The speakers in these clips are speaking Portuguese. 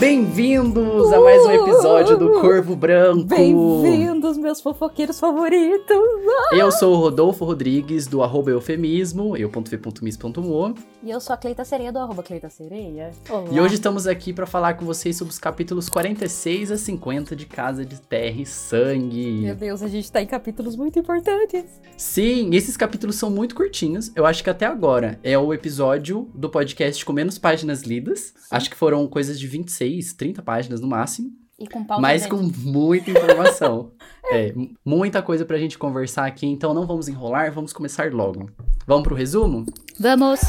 Bem-vindos a mais um episódio do Corvo Branco. Bem-vindos, meus fofoqueiros favoritos. Eu sou o Rodolfo Rodrigues, do arroba eufemismo, eu.v.mis.mo. E eu sou a Cleita Sereia, do arroba Cleita Sereia. Olá. E hoje estamos aqui para falar com vocês sobre os capítulos 46 a 50 de Casa de Terra e Sangue. Meu Deus, a gente tá em capítulos muito importantes. Sim, esses capítulos são muito curtinhos. Eu acho que até agora é o episódio do podcast com menos páginas lidas. Sim. Acho que foram coisas de 26, 30 páginas no máximo. E com pauta Mas com muita informação. é, muita coisa pra gente conversar aqui, então não vamos enrolar, vamos começar logo. Vamos pro resumo? Vamos!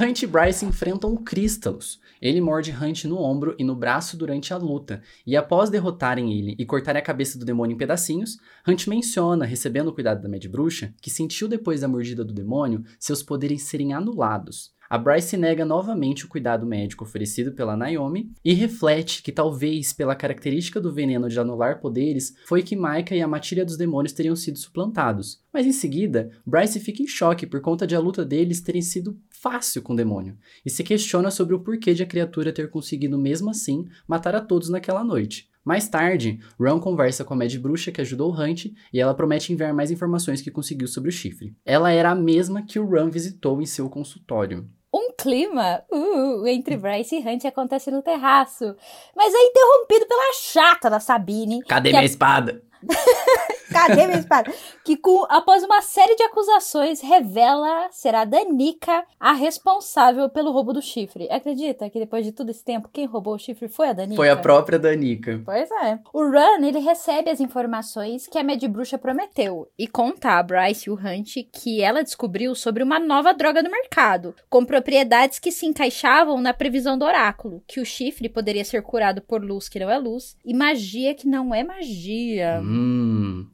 Hunt e Bryce enfrentam o Crystalus. Ele morde Hunt no ombro e no braço durante a luta, e após derrotarem ele e cortarem a cabeça do demônio em pedacinhos, Hunt menciona, recebendo o cuidado da Mad Bruxa, que sentiu depois da mordida do demônio seus poderes serem anulados. A Bryce nega novamente o cuidado médico oferecido pela Naomi e reflete que talvez pela característica do veneno de anular poderes foi que Maika e a matilha dos demônios teriam sido suplantados. Mas em seguida, Bryce fica em choque por conta de a luta deles terem sido fácil com o demônio e se questiona sobre o porquê de a criatura ter conseguido mesmo assim matar a todos naquela noite. Mais tarde, Ron conversa com a Mad Bruxa que ajudou Hunt e ela promete enviar mais informações que conseguiu sobre o chifre. Ela era a mesma que o Ron visitou em seu consultório. Um clima uh, entre Bryce e Hunt acontece no terraço, mas é interrompido pela chata da Sabine. Cadê minha é... espada? Cadê minha espada? Que com, após uma série de acusações revela ser a Danica a responsável pelo roubo do chifre. Acredita que depois de todo esse tempo, quem roubou o chifre foi a Danica? Foi a própria Danica. Pois é. O Run, ele recebe as informações que a Mad Bruxa prometeu e conta a Bryce e o Hunt que ela descobriu sobre uma nova droga no mercado, com propriedades que se encaixavam na previsão do oráculo, que o chifre poderia ser curado por luz que não é luz e magia que não é magia. Hum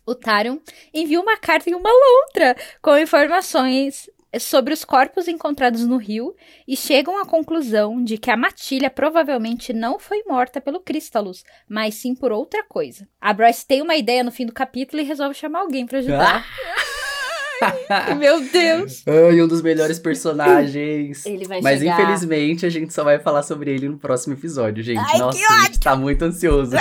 o Tarion envia uma carta em uma lontra com informações sobre os corpos encontrados no rio e chegam à conclusão de que a Matilha provavelmente não foi morta pelo Crystalus, mas sim por outra coisa. A Bryce tem uma ideia no fim do capítulo e resolve chamar alguém para ajudar. Ai, meu Deus! Ai, um dos melhores personagens. Ele vai Mas chegar. infelizmente a gente só vai falar sobre ele no próximo episódio, gente. Ai, Nossa, a gente tá muito ansioso.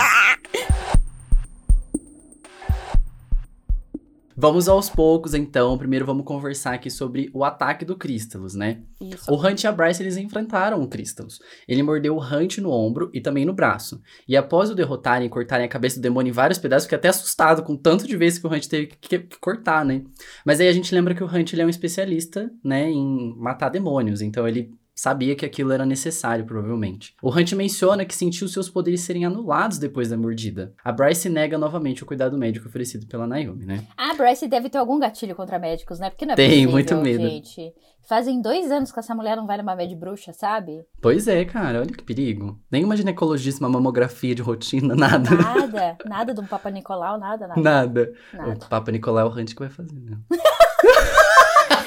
Vamos aos poucos, então. Primeiro vamos conversar aqui sobre o ataque do Crystalus, né? Isso. O Hunt e a Bryce, eles enfrentaram o Crystalus. Ele mordeu o Hunt no ombro e também no braço. E após o derrotarem e cortarem a cabeça do demônio em vários pedaços, fiquei até assustado com tanto de vezes que o Hunt teve que, que cortar, né? Mas aí a gente lembra que o Hunt, ele é um especialista, né, em matar demônios. Então ele sabia que aquilo era necessário, provavelmente. O Hunt menciona que sentiu seus poderes serem anulados depois da mordida. A Bryce nega novamente o cuidado médico oferecido pela Naomi, né? A Bryce deve ter algum gatilho contra médicos, né? Porque não é Tem, possível, muito medo. gente. Fazem dois anos que essa mulher não vai numa média bruxa, sabe? Pois é, cara, olha que perigo. Nenhuma ginecologista, uma mamografia de rotina, nada. Nada, nada de um Papa Nicolau, nada, nada. Nada. Nada. O Papa Nicolau é o Hunt que vai fazer, né?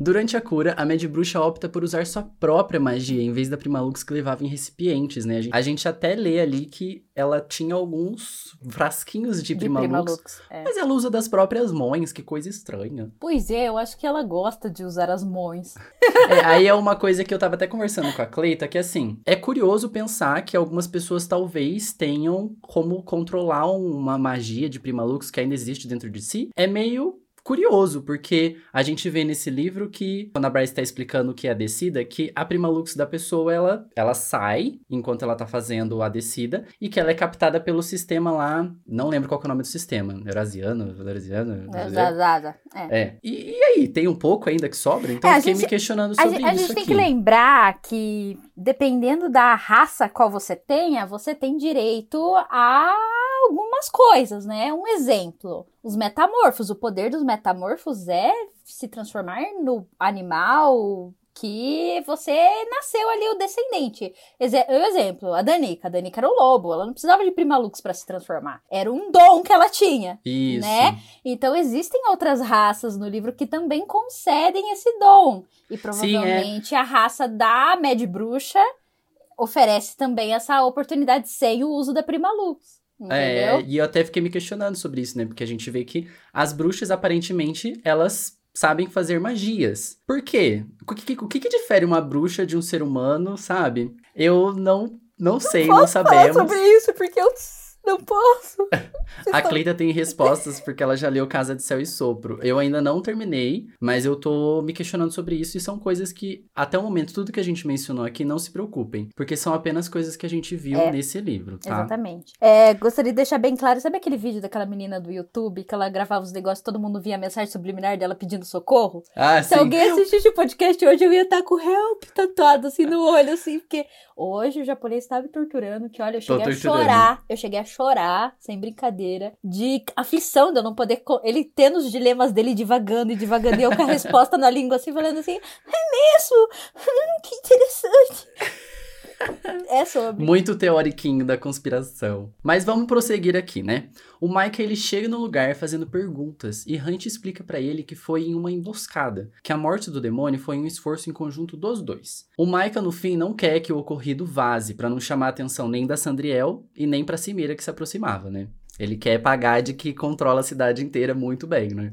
Durante a cura, a Mad Bruxa opta por usar sua própria magia, em vez da Primalux que levava em recipientes, né? A gente, até lê ali que ela tinha alguns frasquinhos de, De Primalux, Primalux. é. mas ela usa das próprias mães, que coisa estranha. Pois é, eu acho que ela gosta de usar as mãos. É, aí é uma coisa que eu tava até conversando com a Cleita, que assim, é curioso pensar que algumas pessoas talvez tenham como controlar uma magia de Primalux que ainda existe dentro de si. É meio curioso, porque a gente vê nesse livro que, quando a Bryce tá explicando o que é a descida, que a primalux da pessoa, ela, ela sai enquanto ela tá fazendo a descida, e que ela é captada pelo sistema lá, não lembro qual é o nome do sistema, Eurasiano, Valeriziano? Exato. É. É. E, e aí, tem um pouco ainda que sobra? Então É, a eu fiquei gente- me questionando A, sobre a isso gente tem aqui. que lembrar que, dependendo da raça qual você tenha, você tem direito a algumas coisas, né? Um exemplo: os metamorfos. O poder dos metamorfos é se transformar no animal que você nasceu ali, o descendente. Exe exemplo, a Danica. A Danica era o lobo, ela não precisava de Primalux para se transformar. Era um dom que ela tinha. Isso. né? Então existem outras raças no livro que também concedem esse dom. E provavelmente a raça da Mad Bruxa oferece também essa oportunidade sem o uso da Primalux. É, e eu até fiquei me questionando sobre isso, né? Porque a gente vê que as bruxas, aparentemente, elas sabem fazer magias. Por quê? O que, o que, que difere uma bruxa de um ser humano, sabe? Eu não, não, não sei, não sabemos. Sobre isso, porque eu não posso. a Cleita tem respostas porque ela já leu Casa de Céu e Sopro. Eu ainda não terminei, mas eu tô me questionando sobre isso e são coisas que, até o momento, tudo que a gente mencionou aqui, não se preocupem. Porque são apenas coisas que a gente viu é, nesse livro, tá? Exatamente. É, gostaria de deixar bem claro, sabe aquele vídeo daquela menina do YouTube que ela gravava os negócios todo mundo via a mensagem subliminar dela pedindo socorro? Ah, Se sim. alguém assistisse o podcast hoje, eu ia estar com help tatuado assim no olho, assim, porque hoje o japonês estava me torturando, que olha, eu cheguei a chorar. Eu cheguei a chorar, sem brincadeira, de aflição de eu não poder. Ele tendo os dilemas dele divagando e divagando, e eu com a resposta na língua assim, falando assim: é mesmo? Hum, que interessante. É sobre. Muito teoriquinho da conspiração. Mas vamos prosseguir aqui, né? O Micah ele chega no lugar fazendo perguntas e Hunt explica para ele que foi em uma emboscada, que a morte do demônio foi um esforço em conjunto dos dois. O Micah no fim não quer que o ocorrido vaze para não chamar a atenção nem da Sandriel e nem para Cimeira que se aproximava, né? Ele quer pagar de que controla a cidade inteira muito bem, né?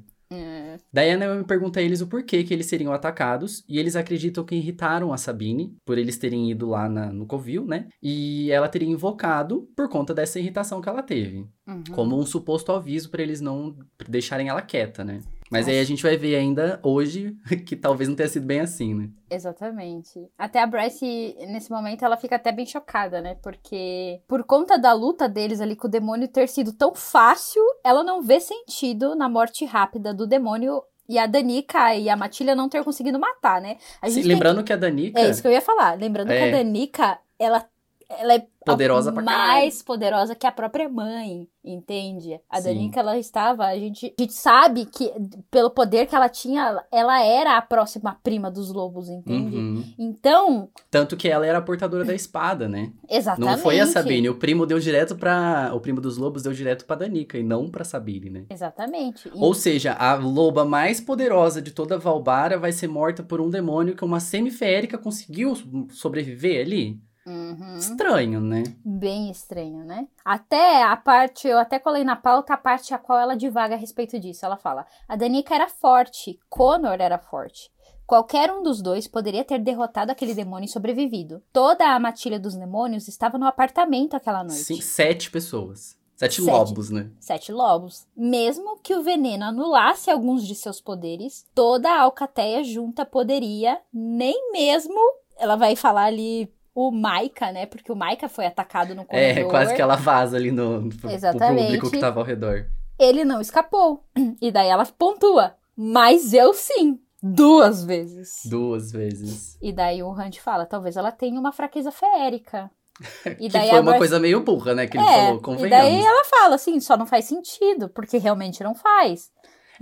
Daí a Naomi pergunta a eles o porquê que eles seriam atacados, e eles acreditam que irritaram a Sabine, por eles terem ido lá na, no Covil, né? E ela teria invocado por conta dessa irritação que ela teve. Uhum. Como um suposto aviso para eles não deixarem ela quieta, né? Mas Nossa. aí a gente vai ver ainda hoje que talvez não tenha sido bem assim, né? Exatamente. Até a Bryce, nesse momento, ela fica até bem chocada, né? Porque por conta da luta deles ali com o demônio ter sido tão fácil, ela não vê sentido na morte rápida do demônio e a Danica e a Matilha não ter conseguido matar, né? Sim, lembrando que... que... a Danica. É isso que eu ia falar. Lembrando é... que a Danica, ela ela é poderosa pra mais poderosa que a própria mãe, entende? A. Danica, ela estava, a gente, a gente sabe que pelo poder que ela tinha, ela era a próxima prima dos lobos, entende? Uhum. Então, tanto que ela era a portadora da espada, né? Exatamente. Não foi a Sabine, o primo deu direto para o primo dos lobos deu direto para Danica e não para Sabine, né? Exatamente. E... Ou seja, a loba mais poderosa de toda Valbara vai ser morta por um demônio que uma semiférica conseguiu sobreviver ali. Uhum. Estranho, né? Bem estranho, né? Até a parte, eu até colei na pauta a parte a qual ela divaga a respeito disso. Ela fala: a Danica era forte, Connor era forte. Qualquer um dos dois poderia ter derrotado aquele demônio e sobrevivido. Toda a matilha dos demônios estava no apartamento aquela noite. Sim, sete pessoas. Sete, sete, lobos, né? Sete lobos. Mesmo que o veneno anulasse alguns de seus poderes, toda a alcateia junta poderia, nem mesmo. Ela vai falar ali o Maika, né? Porque o Maika foi atacado no é, corredor. É, quase que ela vaza ali no, no público que tava ao redor. Ele não escapou. E daí ela pontua. Mas eu sim. Duas vezes. Duas vezes. E daí o Hunt fala, talvez ela tenha uma fraqueza feérica. E daí que foi uma Bryce... coisa meio burra, né? Que ele é, falou, convenhamos. E daí ela fala assim, só não faz sentido, porque realmente não faz.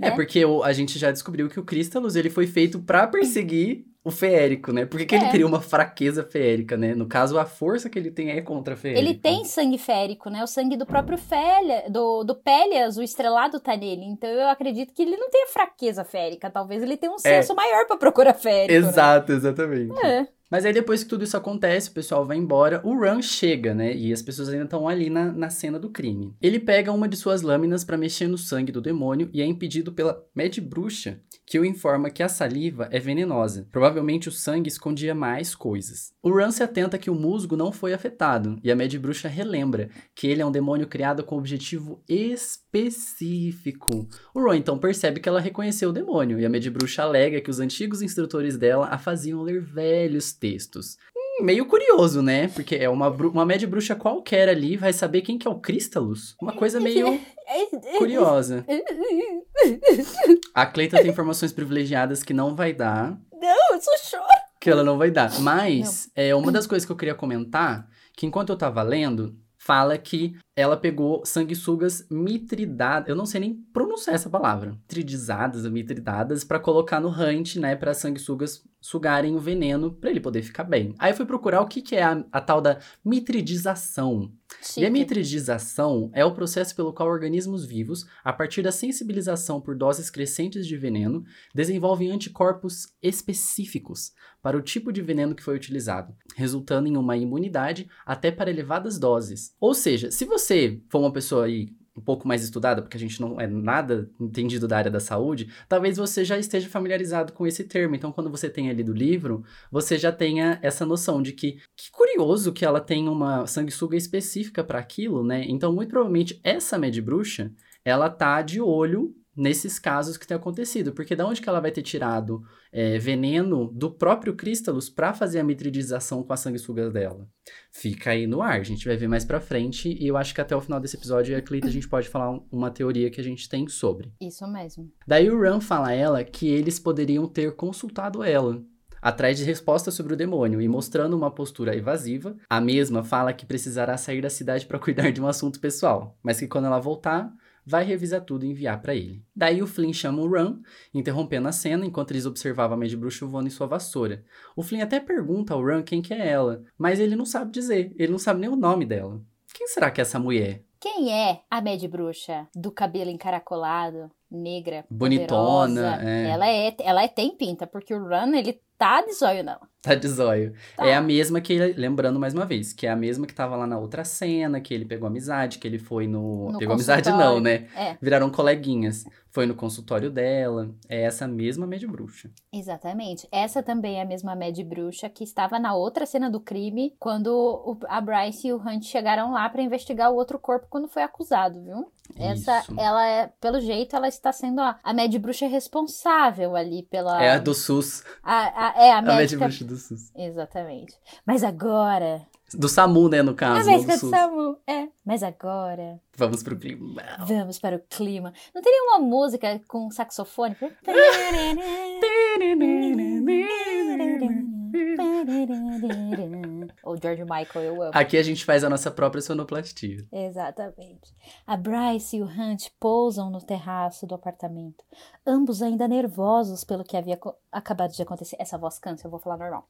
É, né? porque o, a gente já descobriu que o Crystalus, ele foi feito para perseguir o feérico, né? Por que, que é. ele cria uma fraqueza feérica, né? No caso, a força que ele tem é contra a feérica. Ele tem sangue férico, né? O sangue do próprio Félia, do, do Pélias, o estrelado tá nele. Então eu acredito que ele não tem fraqueza férica. Talvez ele tenha um é. senso maior para procurar férico. Né? Exato, né? exatamente. É. Mas aí depois que tudo isso acontece, o pessoal vai embora, o Ran chega, né? E as pessoas ainda estão ali na, na cena do crime. Ele pega uma de suas lâminas para mexer no sangue do demônio e é impedido pela Mad Bruxa, que o informa que a saliva é venenosa. Provavelmente o sangue escondia mais coisas. O Ran se atenta que o musgo não foi afetado, e a Mad Bruxa relembra que ele é um demônio criado com objetivo específico. O Ron então percebe que ela reconheceu o demônio, e a Mad Bruxa alega que os antigos instrutores dela a faziam ler velhos textos. Meio curioso, né? Porque é uma, uma Mad Bruxa qualquer ali vai saber quem que é o Crystalus. Uma coisa meio curiosa. A Cleita tem informações privilegiadas que não vai dar. Não, eu só choro. Que ela não vai dar. Mas, é, uma das coisas que eu queria comentar, que enquanto eu tava lendo, fala que ela pegou sanguessugas mitridadas, eu não sei nem pronunciar essa palavra, mitridizadas ou mitridadas, para colocar no Hunt, né, para sanguessugas sugarem o veneno para ele poder ficar bem. Aí eu fui procurar o que, que é a, a tal da mitridização. Chique. E a mitridização é o processo pelo qual organismos vivos, a partir da sensibilização por doses crescentes de veneno, desenvolvem anticorpos específicos para o tipo de veneno que foi utilizado, resultando em uma imunidade até para elevadas doses. Ou seja, se você for uma pessoa aí um pouco mais estudada, porque a gente não é nada entendido da área da saúde, talvez você já esteja familiarizado com esse termo. Então, quando você tem ali do livro, você já tenha essa noção de que que curioso que ela tem uma sanguessuga específica para aquilo, né? Então, muito provavelmente essa Med Bruxa, ela tá de olho nesses casos que tem acontecido. Porque da onde que ela vai ter tirado é, veneno do próprio Crystalus para fazer a mitridização com as sanguessugas dela? Fica aí no ar, a gente vai ver mais pra frente. E eu acho que até o final desse episódio, a Cleita, a gente pode falar uma teoria que a gente tem sobre. Isso mesmo. Daí o Ran fala a ela que eles poderiam ter consultado ela. Atrás de respostas sobre o demônio e mostrando uma postura evasiva, a mesma fala que precisará sair da cidade para cuidar de um assunto pessoal, mas que quando ela voltar, vai revisar tudo e enviar para ele. Daí o Flynn chama o Ran, interrompendo a cena enquanto eles observavam a Mad Bruxa voando em sua vassoura. O Flynn até pergunta ao Ran quem que é ela, mas ele não sabe dizer, ele não sabe nem o nome dela. Quem será que é essa mulher? Quem é a Mad Bruxa do cabelo encaracolado, negra, Bonitona, poderosa? é. Ela é, ela é tem pinta, porque o Run, ele tá de zóio não. Tá de zóio. Tá. É a mesma que lembrando mais uma vez, que é a mesma que tava lá na outra cena, que ele pegou amizade, que ele foi no. No pegou amizade não, né? É, Viraram coleguinhas. Foi no consultório dela. É essa mesma Mad Bruxa. exatamente. Essa também é a mesma Mad Bruxa que estava na outra cena do crime, quando a Bryce e o Hunt chegaram lá pra investigar o outro corpo quando foi acusado, viu? Essa, Isso. ela é, pelo jeito, ela está sendo a, a Mad Bruxa responsável ali pela. É a do SUS. a- a- é a A Mad médica. Bruxa do SUS. Exatamente. Mas agora. Do SAMU, né, no A caso, do médica do SUS. SAMU. É. Mas agora. Vamos pro clima. Vamos para o clima. Não teria uma música com saxofone? O George Michael, eu amo. Aqui a gente faz a nossa própria sonoplastia. Exatamente. A Bryce e o Hunt pousam no terraço do apartamento, ambos ainda nervosos pelo que havia acabado de acontecer. Essa voz cansa, eu vou falar normal.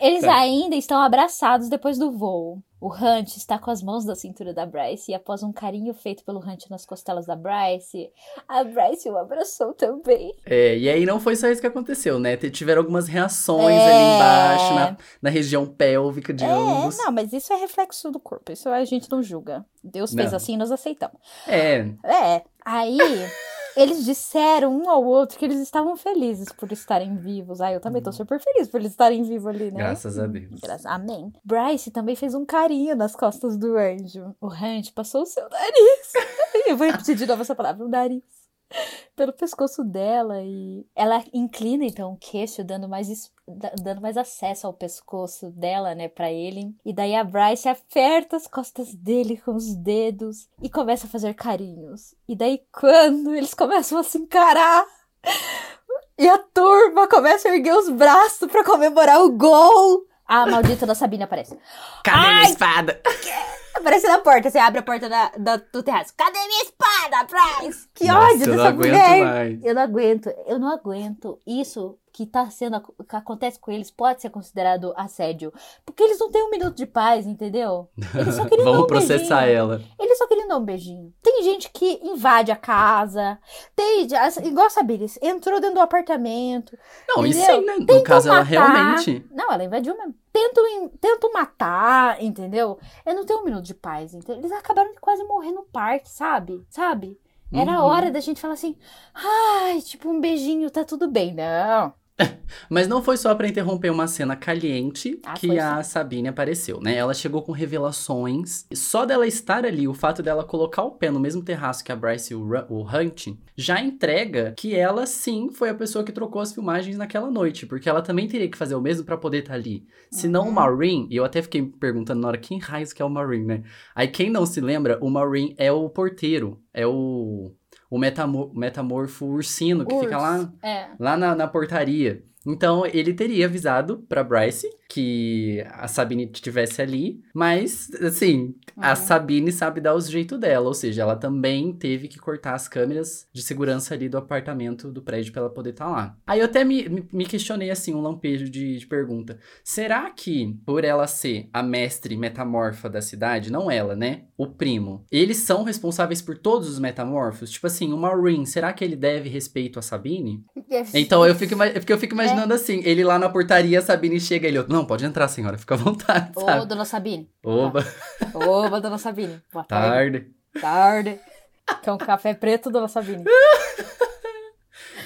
Eles Tá. ainda estão abraçados depois do voo. O Hunt está com as mãos da cintura da Bryce e após um carinho feito pelo Hunt nas costelas da Bryce, a Bryce o abraçou também. É, e aí não foi só isso que aconteceu, né? Tiveram algumas reações É. ali embaixo, na, na região pélvica de ambos. não, mas isso é reflexo do corpo, isso a gente não julga. Deus fez Não. assim e nós aceitamos. É, É, aí eles disseram um ao outro que eles estavam felizes por estarem vivos. Ah, eu também tô super feliz por eles estarem vivos ali, né? graças a Deus. Graças- Amém. Bryce também fez um carinho nas costas do anjo. O Hunt passou o seu nariz. Eu vou repetir de novo essa palavra, o nariz. Pelo pescoço dela e ela inclina então o queixo, dando mais, dando mais acesso ao pescoço dela, né, pra ele. E daí a Bryce aperta as costas dele com os dedos e começa a fazer carinhos. E daí quando eles começam a se encarar, e a turma começa a erguer os braços pra comemorar o gol. A maldita da Sabine aparece. Cadê minha espada? Aparece na porta, você abre a porta da, da- do terraço. Cadê minha espada, Bryce? Que Nossa, ódio dessa mulher. mais. Eu não aguento, eu não aguento. Isso que tá sendo, que acontece com eles pode ser considerado assédio. Porque eles não têm um minuto de paz, entendeu? Eles só queriam dar Vamos um processar beijinho. ela. Eles só queriam dar um beijinho. Tem gente que invade a casa. Tem, igual a Sabine, entrou dentro do apartamento. Não, Entendeu? sim, né? No caso, ela matar. realmente. Não, ela invadiu mesmo. Tentam, tentam matar, entendeu? Eu não tenho um minuto de paz, entendeu? Eles acabaram de quase morrer no parque, sabe? Sabe? Era a Uhum. hora da gente falar assim, ai, tipo um beijinho, tá tudo bem. Não. Mas não foi só pra interromper uma cena caliente Ah, que a Sabine apareceu, né? Ela chegou com revelações. E Só dela estar ali, o fato dela colocar o pé no mesmo terraço que a Bryce e o, Ru- o Hunt, já entrega que ela sim foi a pessoa que trocou as filmagens naquela noite. Porque ela também teria que fazer o mesmo pra poder estar ali. Se não o Uhum. Maureen, e eu até fiquei perguntando na hora quem raios que é o Maureen, né? Aí quem não se lembra, o Maureen é o porteiro, é o. O metamor metamorfo ursino que fica lá. É. lá na, na portaria. Então ele teria avisado pra Bryce que a Sabine estivesse ali, mas assim, a Uhum. Sabine sabe dar os jeitos dela, ou seja, ela também teve que cortar as câmeras de segurança ali do apartamento do prédio pra ela poder estar lá. Aí eu até me, me- questionei assim, um lampejo de, de pergunta. Será que, por ela ser a mestre metamorfa da cidade, não ela, né? O primo, eles são responsáveis por todos os metamorfos? Tipo assim, o Maureen, será que ele deve respeito a Sabine? Então eu fico, é porque eu fico imaginando assim, ele lá na portaria, a Sabine chega e ele, não, pode entrar, senhora, fica à vontade, Ô, sabe? dona Sabine. Oba, Ô, dona Sabine. Boa tarde. tarde. Tarde. Que é um café preto da Sabine.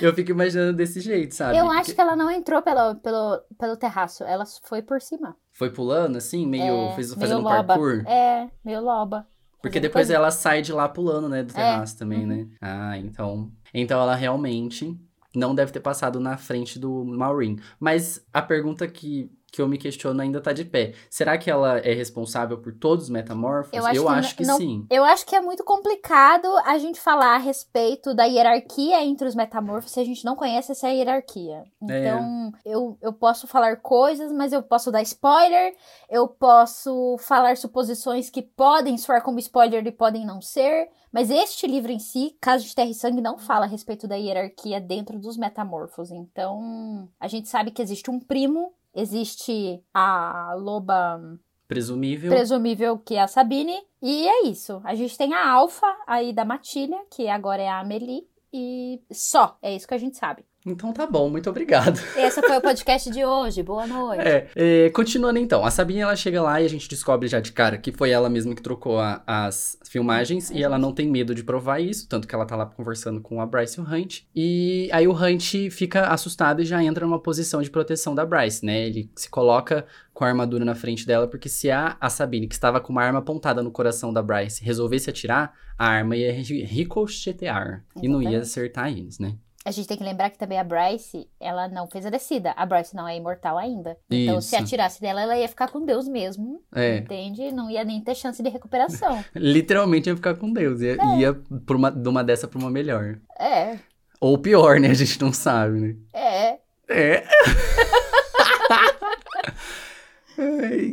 Eu fico imaginando desse jeito, sabe? Eu acho Porque que ela não entrou pelo, pelo, pelo terraço, ela foi por cima. Foi pulando, assim, meio É, fez, meio fazendo loba. parkour. É, meio loba. Porque depois ela sai de lá pulando, né, do É, terraço também, uhum. né? Ah, então. Então ela realmente não deve ter passado na frente do Maureen. Mas a pergunta que, que eu me questiono ainda tá de pé. Será que ela é responsável por todos os metamorfos? Eu acho que n- não- sim. Eu acho que é muito complicado a gente falar a respeito da hierarquia entre os metamorfos se a gente não conhece essa hierarquia. É. Então, eu, eu posso falar coisas, mas eu posso dar spoiler, eu posso falar suposições que podem soar como spoiler e podem não ser. Mas este livro em si, Caso de Terra e Sangue, não fala a respeito da hierarquia dentro dos metamorfos. Então, a gente sabe que existe um primo, existe a loba Presumível. presumível que é a Sabine. E é isso. A gente tem a Alfa aí da Matilha, que agora é a Amelie. E só, é isso que a gente sabe. Então tá bom, muito obrigado. Esse foi o podcast de hoje. Boa noite. É, é, continuando então, a Sabine ela chega lá e a gente descobre já de cara que foi ela mesma que trocou a- as filmagens e ela não tem medo de provar isso, tanto que ela tá lá conversando com a Bryce e o Hunt. E aí o Hunt fica assustado e já entra numa posição de proteção da Bryce, né? Ele se coloca com a armadura na frente dela, porque se a, a Sabine, que estava com uma arma apontada no coração da Bryce, resolvesse atirar, a arma ia ri- ricochetear e não ia acertar eles, né? A gente tem que lembrar que também a Bryce, ela não fez a descida. A Bryce não é imortal ainda. Então, se Isso. atirasse dela, ela ia ficar com Deus mesmo. É. Entende? Não ia nem ter chance de recuperação. Literalmente ia ficar com Deus, ia, É. ia por uma, de uma dessa pra uma melhor. é, Ou pior, né? A gente não sabe, né? é. É.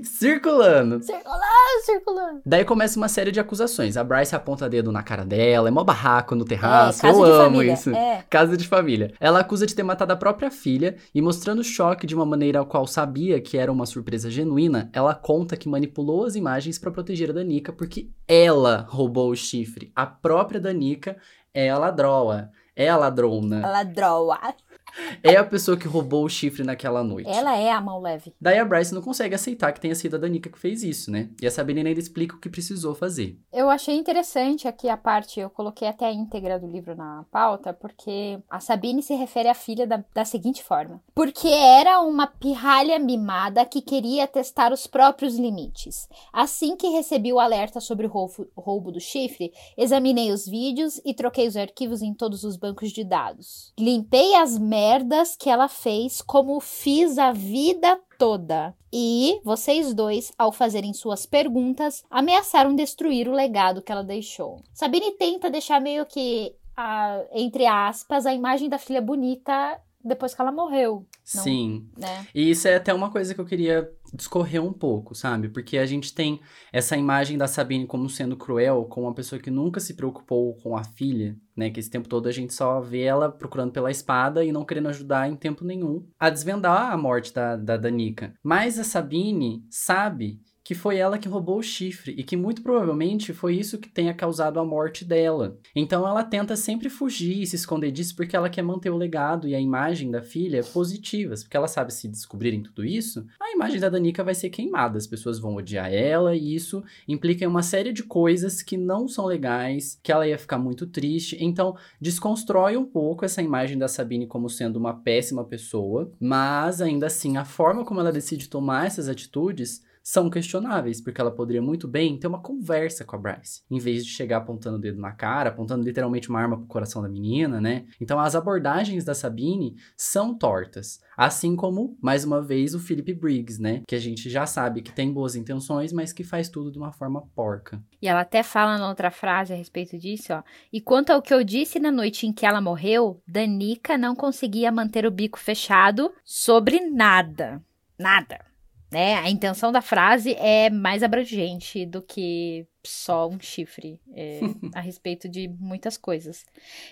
Circulando. Circulando, circulando. Daí começa uma série de acusações. A Bryce aponta dedo na cara dela, é mó barraco no terraço. é, Eu de amo família. isso. É. Casa de família. Ela acusa de ter matado a própria filha e mostrando o choque de uma maneira a qual sabia que era uma surpresa genuína, ela conta que manipulou as imagens pra proteger a Danica porque ela roubou o chifre. A própria Danica é a ladroa. É a ladrona. A ladroa. É a pessoa que roubou o chifre naquela noite. Ela é a mão leve. Daí a Bryce não consegue aceitar que tenha sido a Danica que fez isso, né? E a Sabine ainda explica o que precisou fazer. Eu achei interessante aqui a parte, eu coloquei até a íntegra do livro na pauta, porque a Sabine se refere à filha da, da seguinte forma: Porque era uma pirralha mimada que queria testar os próprios limites. Assim que recebi o alerta sobre o roubo, roubo do chifre, examinei os vídeos e troquei os arquivos em todos os bancos de dados. Limpei as merdas que ela fez, como fiz a vida toda. E vocês dois, ao fazerem suas perguntas, ameaçaram destruir o legado que ela deixou. Sabine tenta deixar meio que, a- entre aspas, a imagem da filha bonita depois que ela morreu, Não. Sim. né? E isso é até uma coisa que eu queria discorrer um pouco, sabe? Porque a gente tem essa imagem da Sabine como sendo cruel, com uma pessoa que nunca se preocupou com a filha, né? Que esse tempo todo a gente só vê ela procurando pela espada e não querendo ajudar em tempo nenhum a desvendar a morte da, da Danica. Mas a Sabine sabe que foi ela que roubou o chifre e que muito provavelmente foi isso que tenha causado a morte dela. Então ela tenta sempre fugir e se esconder disso porque ela quer manter o legado e a imagem da filha positivas, porque ela sabe se descobrirem tudo isso, a imagem da Danica vai ser queimada, as pessoas vão odiar ela e isso implica em uma série de coisas que não são legais, que ela ia ficar muito triste. Então, desconstrói um pouco essa imagem da Sabine como sendo uma péssima pessoa, mas ainda assim a forma como ela decide tomar essas atitudes são questionáveis, porque ela poderia muito bem ter uma conversa com a Bryce, em vez de chegar apontando o dedo na cara, apontando literalmente uma arma pro coração da menina, né? Então as abordagens da Sabine são tortas, assim como, mais uma vez, o Philip Briggs, né? Que a gente já sabe que tem boas intenções, mas que faz tudo de uma forma porca. E ela até fala na outra frase a respeito disso, ó. E quanto ao que eu disse na noite em que ela morreu, Danica não conseguia manter o bico fechado sobre nada. Nada. Né? A intenção da frase é mais abrangente do que só um chifre é, a respeito de muitas coisas.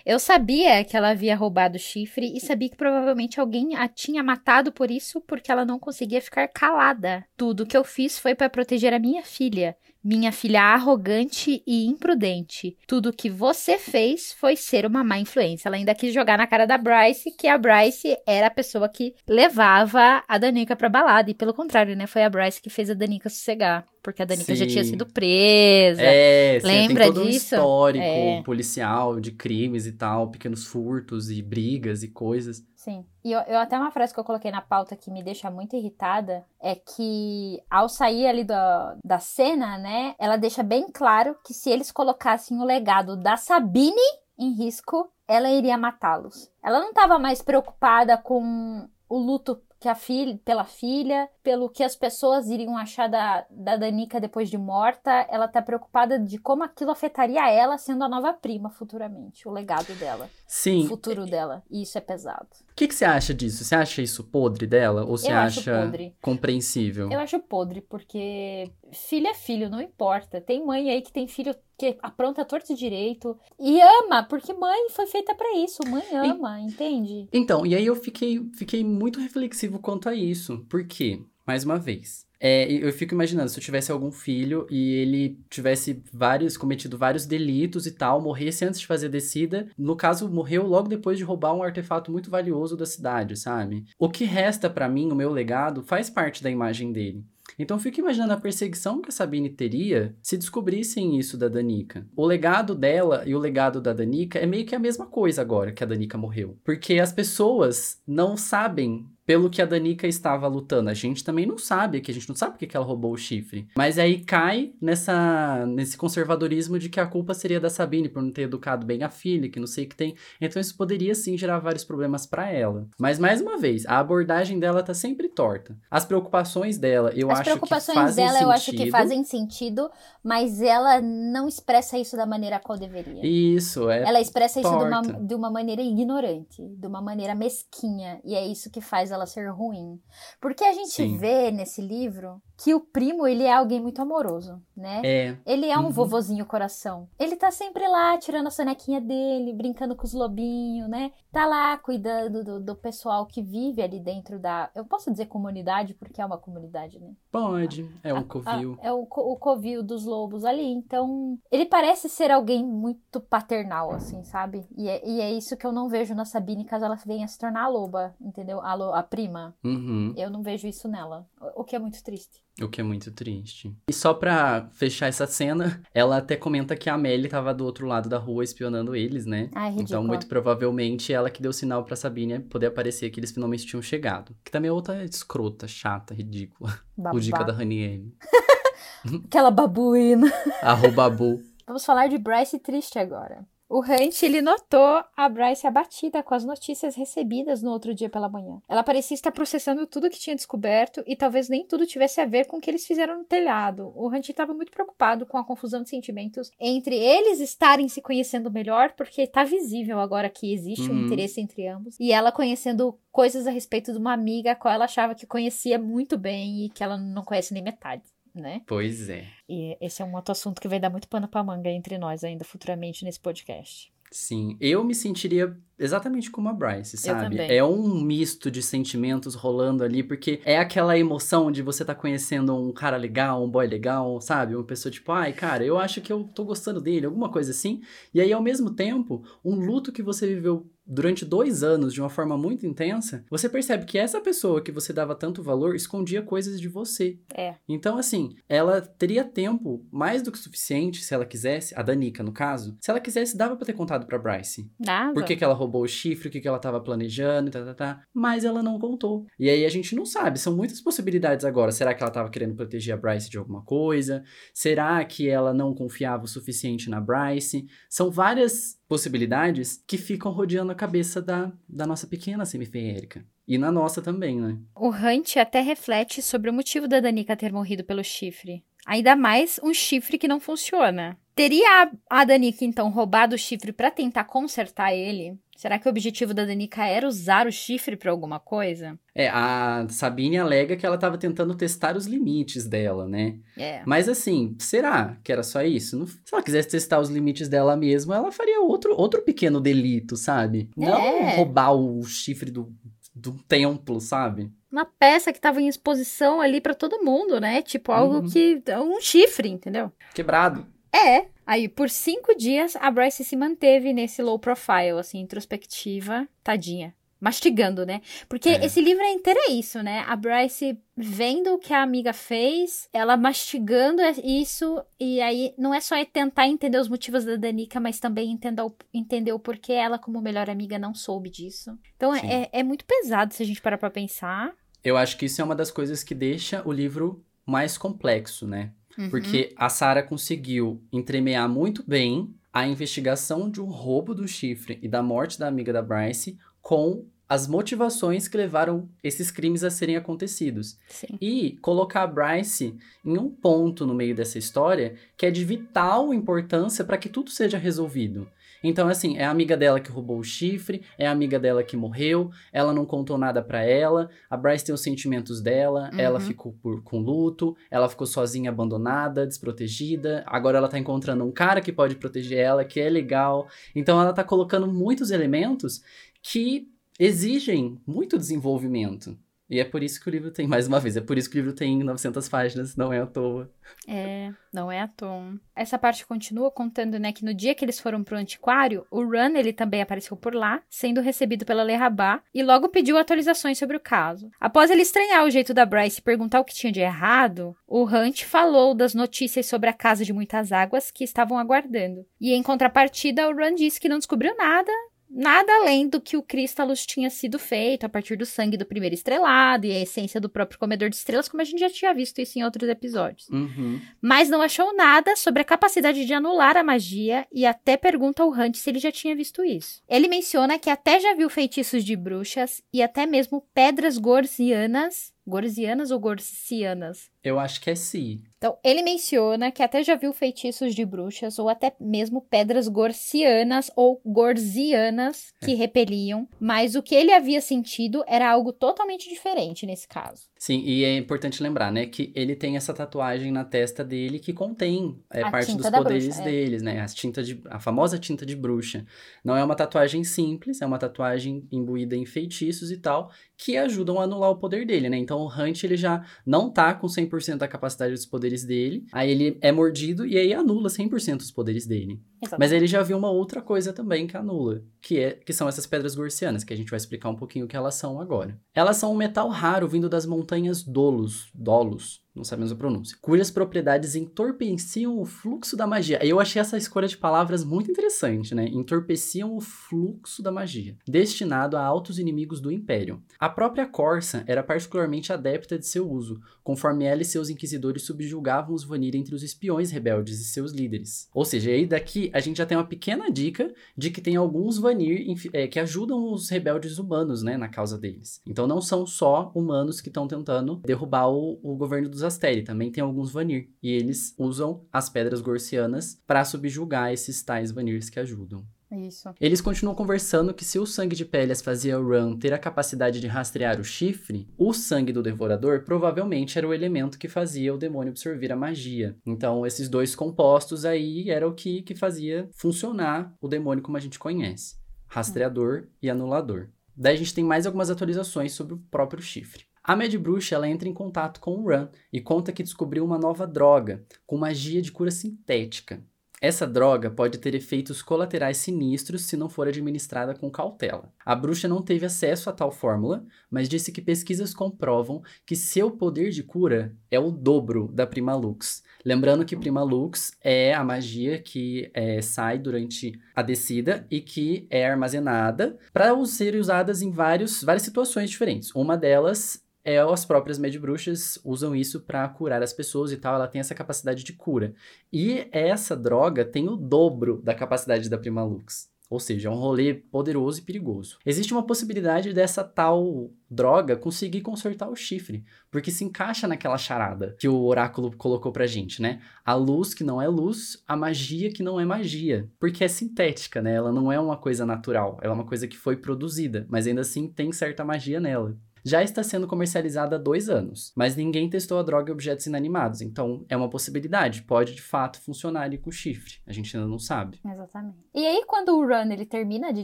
Eu sabia que ela havia roubado o chifre e sabia que provavelmente alguém a tinha matado por isso, porque ela não conseguia ficar calada. Tudo que eu fiz foi para proteger a minha filha Minha filha arrogante e imprudente. Tudo que você fez foi ser uma má influência. Ela ainda quis jogar na cara da Bryce que a Bryce era a pessoa que levava a Danica pra balada. E pelo contrário, né? Foi a Bryce que fez a Danica sossegar. Porque a Danica já tinha Sim. sido presa. É, sim, Lembra tem todo disso? um histórico É. policial de crimes e tal, pequenos furtos e brigas e coisas. Sim. E eu, eu até uma frase que eu coloquei na pauta que me deixa muito irritada é que ao sair ali da, da cena, né, ela deixa bem claro que se eles colocassem o legado da Sabine em risco, ela iria matá-los. Ela não estava mais preocupada com o luto que a filha, pela filha, pelo que as pessoas iriam achar da, da Danica depois de morta. Ela tá preocupada de como aquilo afetaria ela sendo a nova prima futuramente, o legado dela, o Sim. futuro dela. E isso é pesado. O que, que você acha disso? Você acha isso podre dela? Ou você Eu acha compreensível? Eu acho podre, porque filho é filho, não importa. Tem mãe aí que tem filho que apronta torto e direito e ama, porque mãe foi feita pra isso. Mãe ama, entende? Então, e aí eu fiquei, fiquei muito reflexivo quanto a isso. Por quê? Mais uma vez. É, eu fico imaginando, se eu tivesse algum filho e ele tivesse vários, cometido vários delitos e tal, morresse antes de fazer a descida, no caso, morreu logo depois de roubar um artefato muito valioso da cidade, sabe? O que resta pra mim, o meu legado, faz parte da imagem dele. Então fico imaginando a perseguição que a Sabine teria se descobrissem isso da Danica. O legado dela e o legado da Danica é meio que a mesma coisa agora que a Danica morreu. Porque as pessoas não sabem pelo que a Danica estava lutando. A gente também não sabe, que a gente não sabe porque que ela roubou o chifre. Mas aí cai nessa nesse conservadorismo de que a culpa seria da Sabine por não ter educado bem a filha, que não sei o que tem. Então isso poderia sim gerar vários problemas pra ela. Mas mais uma vez, a abordagem dela tá sempre torta. As preocupações dela, eu As acho preocupações que fazem dela eu acho que sentido. fazem sentido, mas ela não expressa isso da maneira qual deveria. Isso, é. Ela expressa isso de uma, torta. de uma maneira ignorante, de uma maneira mesquinha, e é isso que faz ela ser ruim. Porque a gente Sim. vê nesse livro que o primo, ele é alguém muito amoroso, né? É, Ele é um Uhum. vovozinho coração. Ele tá sempre lá, tirando a sonequinha dele, brincando com os lobinhos, né? Tá lá cuidando do, do pessoal que vive ali dentro da. Eu posso dizer comunidade, porque é uma comunidade, né? pode. É um covil. é o, co- o covil dos lobos ali. Então, ele parece ser alguém muito paternal, assim, sabe? E é, e é isso que eu não vejo na Sabine caso ela venha se tornar a loba, entendeu? A, lo- a prima. Uhum. Eu não vejo isso nela. O que é muito triste. O que é muito triste. E só pra fechar essa cena, ela até comenta que a Amélie tava do outro lado da rua espionando eles, né? Ridículo. Então, muito provavelmente, ela que deu sinal pra Sabine poder aparecer que eles finalmente tinham chegado. Que também é outra escrota, chata, ridícula. O dica da Raniele. Aquela babuína. Arroba Bu. Vamos falar de Bryce triste agora. O Hunt, ele notou a Bryce abatida com as notícias recebidas no outro dia pela manhã. Ela parecia estar processando tudo que tinha descoberto e talvez nem tudo tivesse a ver com o que eles fizeram no telhado. O Hunt estava muito preocupado com a confusão de sentimentos entre eles estarem se conhecendo melhor, porque tá visível agora que existe um Uhum. interesse entre ambos, e ela conhecendo coisas a respeito de uma amiga a qual ela achava que conhecia muito bem e que ela não conhece nem metade. Né? Pois é. E esse é um outro assunto que vai dar muito pano pra manga entre nós ainda futuramente nesse podcast. Sim, eu me sentiria exatamente como a Bryce, sabe? É um misto de sentimentos rolando ali, porque é aquela emoção de você tá conhecendo um cara legal, um boy legal, sabe? Uma pessoa tipo, ai, cara, eu acho que eu tô gostando dele, alguma coisa assim. E aí, ao mesmo tempo, um luto que você viveu durante dois anos de uma forma muito intensa, você percebe que essa pessoa que você dava tanto valor escondia coisas de você. É. Então, assim, ela teria tempo mais do que suficiente, se ela quisesse, a Danica, no caso, se ela quisesse, dava pra ter contado pra Bryce. Dava. Por que, que ela roubou o chifre, o que, que ela tava planejando, tá, tá, tá. Mas ela não contou. E aí a gente não sabe, são muitas possibilidades agora. Será que ela tava querendo proteger a Bryce de alguma coisa? Será que ela não confiava o suficiente na Bryce? São várias possibilidades que ficam rodeando a cabeça da, da nossa pequena semiférica. E na nossa também, né? O Hunt até reflete sobre o motivo da Danica ter morrido pelo chifre. Ainda mais um chifre que não funciona. Teria a, a Danica, então, roubado o chifre pra tentar consertar ele? Será que o objetivo da Danica era usar o chifre pra alguma coisa? É, a Sabine alega que ela tava tentando testar os limites dela, né? É. Mas assim, será que era só isso? Não- se ela quisesse testar os limites dela mesma, ela faria outro, outro pequeno delito, sabe? Não É. roubar o chifre do, do templo, sabe? uma peça que tava em exposição ali para todo mundo, né? Tipo, algo Uhum. que. Um chifre, entendeu? Quebrado. É. Aí, por cinco dias, a Bryce se manteve nesse low profile, assim, introspectiva, tadinha. Mastigando, né? Porque É. esse livro é inteiro é isso, né? A Bryce vendo o que a amiga fez, ela mastigando isso, e aí não é só tentar entender os motivos da Danica, mas também entender o, entender o porquê ela, como melhor amiga, não soube disso. Então é, é muito pesado se a gente parar pra pensar. Eu acho que isso é uma das coisas que deixa o livro mais complexo, né? Uhum. Porque a Sarah conseguiu entremear muito bem a investigação de um roubo do chifre e da morte da amiga da Bryce com as motivações que levaram esses crimes a serem acontecidos. Sim. E colocar a Bryce em um ponto no meio dessa história que é de vital importância para que tudo seja resolvido. Então, assim, é a amiga dela que roubou o chifre, é a amiga dela que morreu, ela não contou nada pra ela, a Bryce tem os sentimentos dela, Uhum. ela ficou por- com luto, ela ficou sozinha, abandonada, desprotegida, agora ela tá encontrando um cara que pode proteger ela, que é legal. Então, ela tá colocando muitos elementos que exigem muito desenvolvimento. E é por isso que o livro tem, mais uma vez, é por isso que o livro tem 900 páginas, não é à toa. É, não é à toa. Essa parte continua contando, né, que no dia que eles foram pro antiquário, o Run, ele também apareceu por lá, sendo recebido pela Le Rabat, e logo pediu atualizações sobre o caso. Após ele estranhar o jeito da Bryce e perguntar o que tinha de errado, o Hunt falou das notícias sobre a Casa de Muitas Águas que estavam aguardando. E em contrapartida, o Run disse que não descobriu nada, Nada além do que o Cristalus tinha sido feito a partir do sangue do primeiro estrelado e a essência do próprio comedor de estrelas, como a gente já tinha visto isso em outros episódios Uhum. mas não achou nada sobre a capacidade de anular a magia e até pergunta ao Hunt se ele já tinha visto isso. Ele menciona que até já viu feitiços de bruxas e até mesmo pedras gorzianas. Gorzianas ou gorcianas? Eu acho que é si. Então, ele menciona que até já viu feitiços de bruxas ou até mesmo pedras gorcianas ou gorzianas que repeliam, mas o que ele havia sentido era algo totalmente diferente nesse caso. Sim, e é importante lembrar, né, que ele tem essa tatuagem na testa dele que contém é, parte dos poderes bruxa, é. deles, né? A, tinta de, a famosa tinta de bruxa. Não é uma tatuagem simples, é uma tatuagem imbuída em feitiços e tal, que ajudam a anular o poder dele, né? Então o Hunt, ele já não tá com 100% da capacidade dos poderes dele, aí ele é mordido e aí anula 100% os poderes dele. Mas ele já viu uma outra coisa também que anula, que, é, que são essas pedras gorcianas, que a gente vai explicar um pouquinho o que elas são agora. Elas são um metal raro vindo das montanhas Dolos, Dolos, não sabemos a pronúncia, cujas propriedades entorpeciam o fluxo da magia. Eu achei essa escolha de palavras muito interessante, né? Entorpeciam o fluxo da magia, destinado a altos inimigos do Império. A própria Corsa era particularmente adepta de seu uso, conforme ela e seus inquisidores subjugavam os Vanir entre os espiões rebeldes e seus líderes. Ou seja, aí daqui a gente já tem uma pequena dica de que tem alguns Vanir é, que ajudam os rebeldes humanos, né, na causa deles. Então não são só humanos que estão tentando derrubar o, o governo dos Asteri, também tem alguns Vanir. E eles usam as pedras gorcianas para subjugar esses tais Vanirs que ajudam. Isso. Eles continuam conversando que se o sangue de Pélias fazia o Ran ter a capacidade de rastrear o chifre, o sangue do devorador provavelmente era o elemento que fazia o demônio absorver a magia. Então, esses dois compostos aí era o que, que fazia funcionar o demônio como a gente conhece: rastreador e anulador. Daí a gente tem mais algumas atualizações sobre o próprio chifre. A Mad Bruxa ela entra em contato com o Ran e conta que descobriu uma nova droga com magia de cura sintética. Essa droga pode ter efeitos colaterais sinistros se não for administrada com cautela. A bruxa não teve acesso a tal fórmula, mas disse que pesquisas comprovam que seu poder de cura é o dobro da Prima Lux. Lembrando que Prima Lux é a magia que é, sai durante a descida e que é armazenada para ser usadas em vários, várias situações diferentes. Uma delas é as próprias Bruxas usam isso para curar as pessoas e tal, ela tem essa capacidade de cura. E essa droga tem o dobro da capacidade da Prima Lux. Ou seja, é um rolê poderoso e perigoso. Existe uma possibilidade dessa tal droga conseguir consertar o chifre, porque se encaixa naquela charada que o oráculo colocou pra gente, né? A luz que não é luz, a magia que não é magia, porque é sintética, né? Ela não é uma coisa natural, ela é uma coisa que foi produzida, mas ainda assim tem certa magia nela. Já está sendo comercializada há dois anos, mas ninguém testou a droga em objetos inanimados, então é uma possibilidade, pode de fato funcionar ali com o chifre, a gente ainda não sabe. Exatamente. E aí quando o Run ele termina de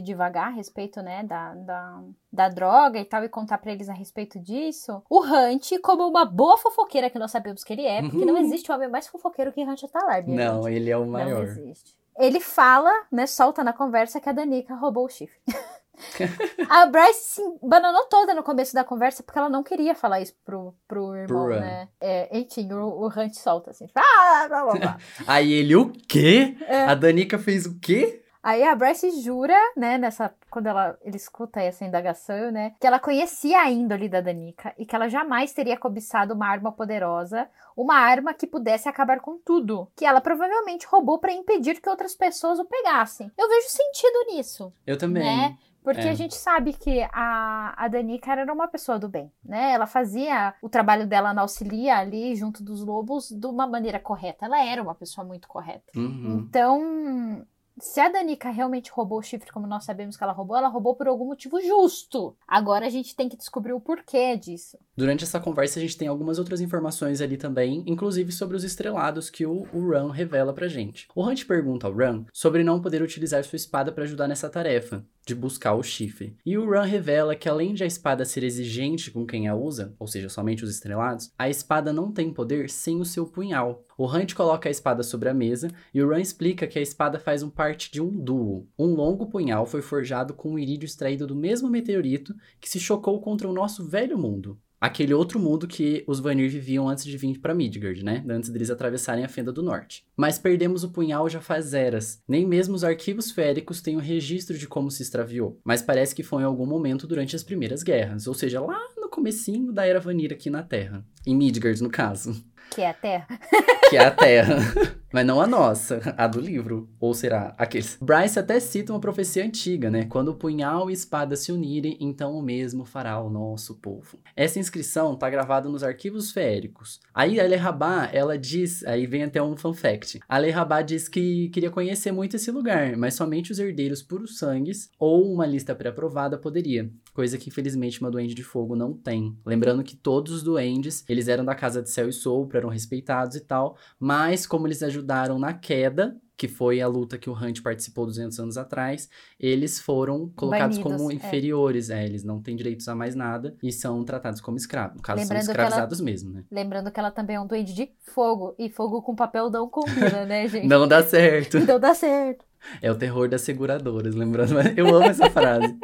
devagar a respeito, né, da, da, da droga e tal, e contar para eles a respeito disso, o Hunt, como uma boa fofoqueira que nós sabemos que ele é, porque não existe homem mais fofoqueiro que Hunt Talar, Não, gente. ele é o maior. Não existe. Ele fala, né, solta na conversa que a Danica roubou o chifre. a Bryce se bananou toda no começo da conversa porque ela não queria falar isso pro, pro irmão, pro né? É, enfim, o, o Hunt solta assim. Ah, blá, blá, blá. Aí ele, o quê? É. A Danica fez o quê? Aí a Bryce jura, né, nessa quando ela ele escuta essa indagação, né, que ela conhecia a índole da Danica e que ela jamais teria cobiçado uma arma poderosa, uma arma que pudesse acabar com tudo, que ela provavelmente roubou para impedir que outras pessoas o pegassem. Eu vejo sentido nisso. Eu também. Né? Porque é. a gente sabe que a, a Danica era uma pessoa do bem, né? Ela fazia o trabalho dela na auxilia ali, junto dos lobos, de uma maneira correta. Ela era uma pessoa muito correta. Uhum. Então, se a Danica realmente roubou o chifre, como nós sabemos que ela roubou, ela roubou por algum motivo justo. Agora a gente tem que descobrir o porquê disso. Durante essa conversa, a gente tem algumas outras informações ali também, inclusive sobre os estrelados que o, o Ran revela pra gente. O Hunt pergunta ao Ran sobre não poder utilizar sua espada para ajudar nessa tarefa de buscar o chifre. E o Ran revela que além de a espada ser exigente com quem a usa, ou seja, somente os estrelados, a espada não tem poder sem o seu punhal. O Hunt coloca a espada sobre a mesa e o Ran explica que a espada faz um parte de um duo. Um longo punhal foi forjado com um irídio extraído do mesmo meteorito que se chocou contra o nosso velho mundo aquele outro mundo que os Vanir viviam antes de vir para Midgard, né? Antes deles atravessarem a Fenda do Norte. Mas perdemos o punhal já faz eras. Nem mesmo os arquivos féricos têm o registro de como se extraviou. Mas parece que foi em algum momento durante as primeiras guerras, ou seja, lá no comecinho da Era Vanir aqui na Terra. Em Midgard, no caso. Que é a Terra. que é a Terra. Mas não a nossa, a do livro. Ou será aqueles. Bryce até cita uma profecia antiga, né? Quando punhal e espada se unirem, então o mesmo fará o nosso povo. Essa inscrição tá gravada nos arquivos feéricos. Aí a Lerrabá, ela diz, aí vem até um fun fact. A Lerrabá diz que queria conhecer muito esse lugar, mas somente os herdeiros puros sangues ou uma lista pré-aprovada poderia. Coisa que infelizmente uma Duende de Fogo não tem. Lembrando que todos os duendes, eles eram da Casa de Céu e Sopro, eram respeitados e tal, mas como eles ajudaram na queda, que foi a luta que o Hunt participou 200 anos atrás, eles foram colocados Banidos, como é. inferiores, é. é. eles não têm direitos a mais nada e são tratados como escravos, no caso Lembrando são escravizados ela, mesmo, né? Lembrando que ela também é um duende de fogo, e fogo com papel não combina, né, gente? não dá certo. Não dá certo. É o terror das seguradoras, lembrando, eu amo essa frase.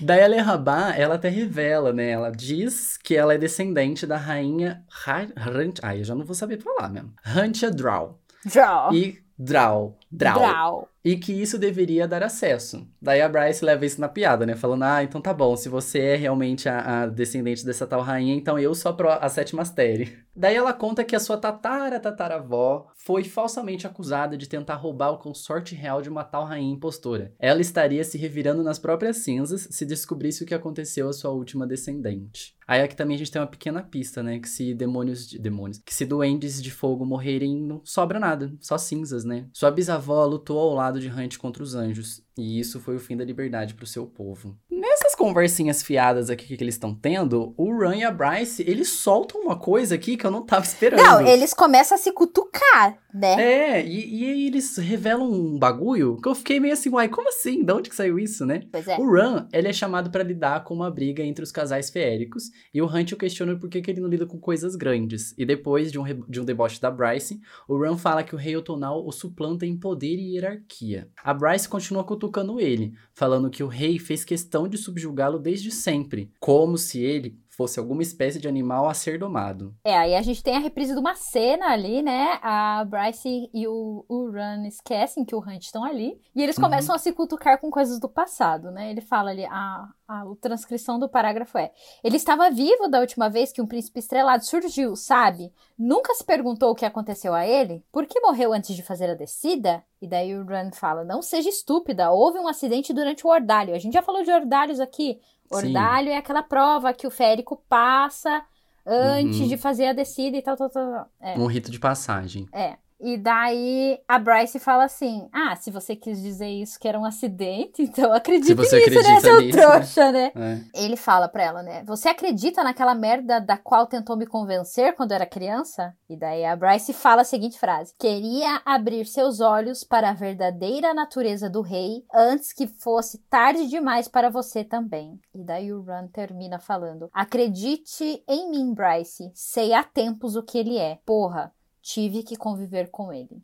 Daí a Lerrabá, ela até revela, né? Ela diz que ela é descendente da rainha... Ai, eu já não vou saber falar mesmo. Hantia Draw. Draw. E Draw. Draw. Draw. E que isso deveria dar acesso. Daí a Bryce leva isso na piada, né? Falando, ah, então tá bom, se você é realmente a, a descendente dessa tal rainha, então eu sou a, a sétima Astéria. Daí ela conta que a sua tatara tataravó foi falsamente acusada de tentar roubar o consorte real de uma tal rainha impostora. Ela estaria se revirando nas próprias cinzas se descobrisse o que aconteceu à sua última descendente. Aí aqui também a gente tem uma pequena pista, né? Que se demônios de demônios, que se duendes de fogo morrerem, não sobra nada, só cinzas, né? Sua bisavó lutou ao lado de Hunt contra os anjos, e isso foi o fim da liberdade para o seu povo. Nessas conversinhas fiadas aqui que eles estão tendo, o Run e a Bryce, eles soltam uma coisa aqui que eu não tava esperando. Não, eles começam a se cutucar, né? É, e, e eles revelam um bagulho que eu fiquei meio assim, uai, como assim? De onde que saiu isso, né? Pois é. O Run, ele é chamado para lidar com uma briga entre os casais feéricos, e o Hunt o questiona por que, que ele não lida com coisas grandes. E depois de um, de um deboche da Bryce, o Run fala que o rei Otonal o suplanta em poder e hierarquia. A Bryce continua cutucando ele, falando que o rei fez questão de subjugá-lo desde sempre, como se ele fosse alguma espécie de animal a ser domado. É, aí a gente tem a reprise de uma cena ali, né? A Bryce e o, o Run esquecem que o Hunt estão ali. E eles uhum. começam uhum. a se cutucar com coisas do passado, né? Ele fala ali, a, a, a transcrição do parágrafo é: Ele estava vivo da última vez que um príncipe estrelado surgiu, sabe? Nunca se perguntou o que aconteceu a ele? Por que morreu antes de fazer a descida? E daí o Run fala: Não seja estúpida, houve um acidente durante o ordalho. A gente já falou de ordalhos aqui. Ordalho Sim. é aquela prova que o férico passa antes uhum. de fazer a descida e tal, tal, tal. É. Um rito de passagem. É. E daí a Bryce fala assim: Ah, se você quis dizer isso que era um acidente, então acredite nisso, né, acredita seu nisso, trouxa, né? É. Ele fala pra ela, né? Você acredita naquela merda da qual tentou me convencer quando era criança? E daí a Bryce fala a seguinte frase: Queria abrir seus olhos para a verdadeira natureza do rei antes que fosse tarde demais para você também. E daí o Ron termina falando: Acredite em mim, Bryce. Sei há tempos o que ele é. Porra, tive que conviver com ele.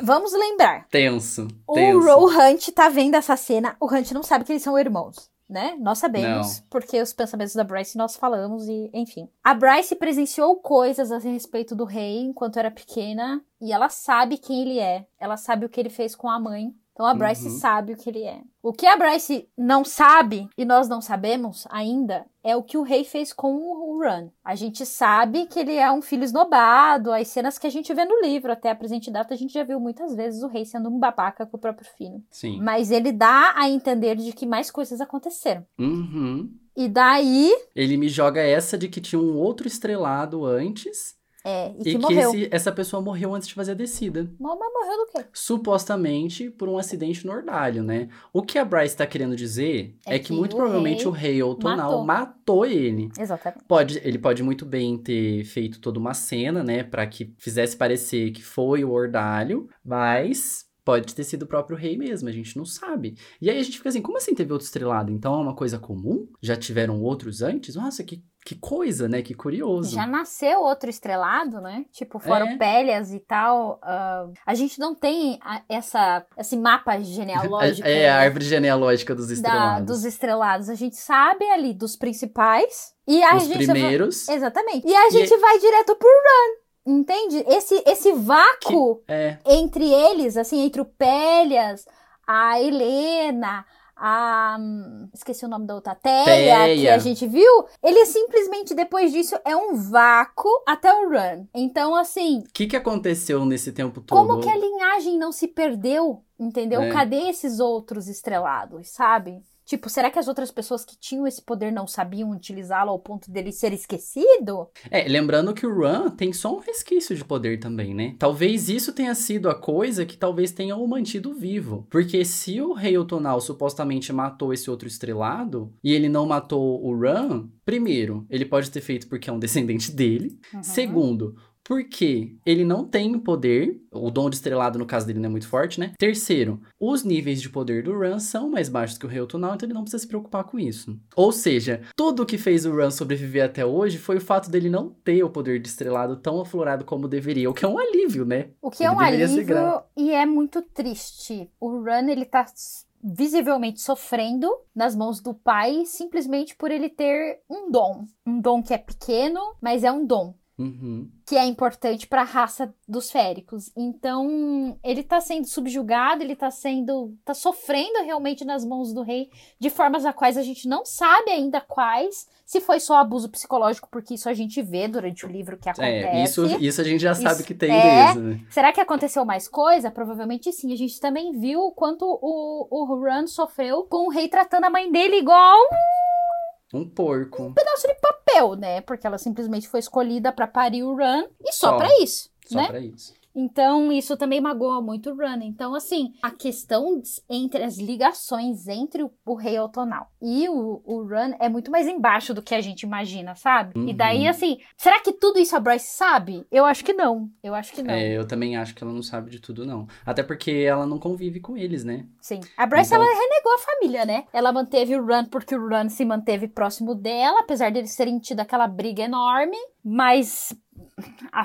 Vamos lembrar. Tenso. O, tenso. Hunt tá vendo essa cena. O Hunt não sabe que eles são irmãos, né? Nós sabemos, Não. porque os pensamentos da Bryce nós falamos e, enfim. A Bryce presenciou coisas a respeito do rei enquanto era pequena e ela sabe quem ele é. Ela sabe o que ele fez com a mãe. Então a Bryce Uhum. sabe o que ele é. O que a Bryce não sabe e nós não sabemos ainda é o que o rei fez com o Run. A gente sabe que ele é um filho esnobado, as cenas que a gente vê no livro, até a presente data, a gente já viu muitas vezes o rei sendo um babaca com o próprio filho. Sim. Mas ele dá a entender de que mais coisas aconteceram. Uhum. E daí, Ele me joga essa de que tinha um outro estrelado antes é, e e que esse- essa pessoa morreu antes de fazer a descida. Mas mas morreu do quê? Supostamente por um acidente no ordalho, né? O que a Bryce tá querendo dizer É é, que, que muito o provavelmente rei o rei Outonal matou. matou. ele. Exatamente. Pode, ele pode muito bem ter feito toda uma cena, né, Pra que fizesse parecer que foi o ordalho, mas pode ter sido o próprio rei mesmo, a gente não sabe. E aí a gente fica assim, como assim teve outro estrelado? Então é uma coisa comum? Já tiveram outros antes? Nossa, que, que coisa, né? Que curioso. Já nasceu outro estrelado, né? Tipo, fora É. Pélias e tal. ah, a gente não tem a- essa, esse mapa genealógico. É a né, árvore genealógica dos da- estrelados. dos estrelados. A gente sabe ali dos principais. E a Os gente vai- primeiros. Exatamente. E a E- gente vai direto pro Run. Entende? Esse, esse vácuo É, entre eles, assim, entre o Pélias, a Helena, a. hum, Esqueci o nome da outra. Teia. que a gente viu. Ele simplesmente, depois disso, é um vácuo até o Run. Então, assim, o que, que aconteceu nesse tempo todo? como que a linhagem não se perdeu? Entendeu? É. Cadê esses outros estrelados, sabe? Tipo, será que as outras pessoas que tinham esse poder não sabiam utilizá-lo ao ponto dele ser esquecido? É, lembrando que o Ran tem só um resquício de poder também, né? Talvez isso tenha sido a coisa que talvez tenha o mantido vivo. Porque se o rei Otonal supostamente matou esse outro estrelado e ele não matou o Ran, primeiro, ele pode ter feito porque é um descendente dele. Uhum. Segundo, porque ele não tem poder, o dom de estrelado no caso dele não é muito forte, né? Terceiro, os níveis de poder do Ran são mais baixos que o Rei Otonal, então ele não precisa se preocupar com isso. Ou seja, tudo que fez o Ran sobreviver até hoje foi o fato dele não ter o poder de estrelado tão aflorado como deveria, o que é um alívio, né? O que é Ele um deveria ser alívio e é muito triste. O Run, ele tá visivelmente sofrendo nas mãos do pai simplesmente por ele ter um dom. Um dom que é pequeno, mas é um dom. Uhum. Que é importante para a raça dos féricos. Então, ele tá sendo subjugado, ele tá sendo. tá sofrendo realmente nas mãos do rei de formas a quais a gente não sabe ainda quais. Se foi só abuso psicológico, porque isso a gente vê durante o livro que acontece. É, isso, isso a gente já sabe Isso que tem é- mesmo, né? Será que aconteceu mais coisa? Provavelmente sim. A gente também viu o quanto o, o Ron sofreu com o rei tratando a mãe dele igual um Um porco. pedaço de papel, né? Porque ela simplesmente foi escolhida pra parir o Ron e só, Só. pra isso, Só né? pra isso. Então, isso também magoa muito o Run. Então, assim, a questão entre as ligações entre o, o rei Otonal e o, o Run é muito mais embaixo do que a gente imagina, sabe? E Uhum. daí, assim, será que tudo isso a Bryce sabe? Eu acho que não. Eu acho que não. É, eu também acho que ela não sabe de tudo, não. Até porque ela não convive com eles, né? Sim. A Bryce, Então- ela renegou a família, né? Ela manteve o Run porque o Run se manteve próximo dela, apesar deles terem tido aquela briga enorme. Mas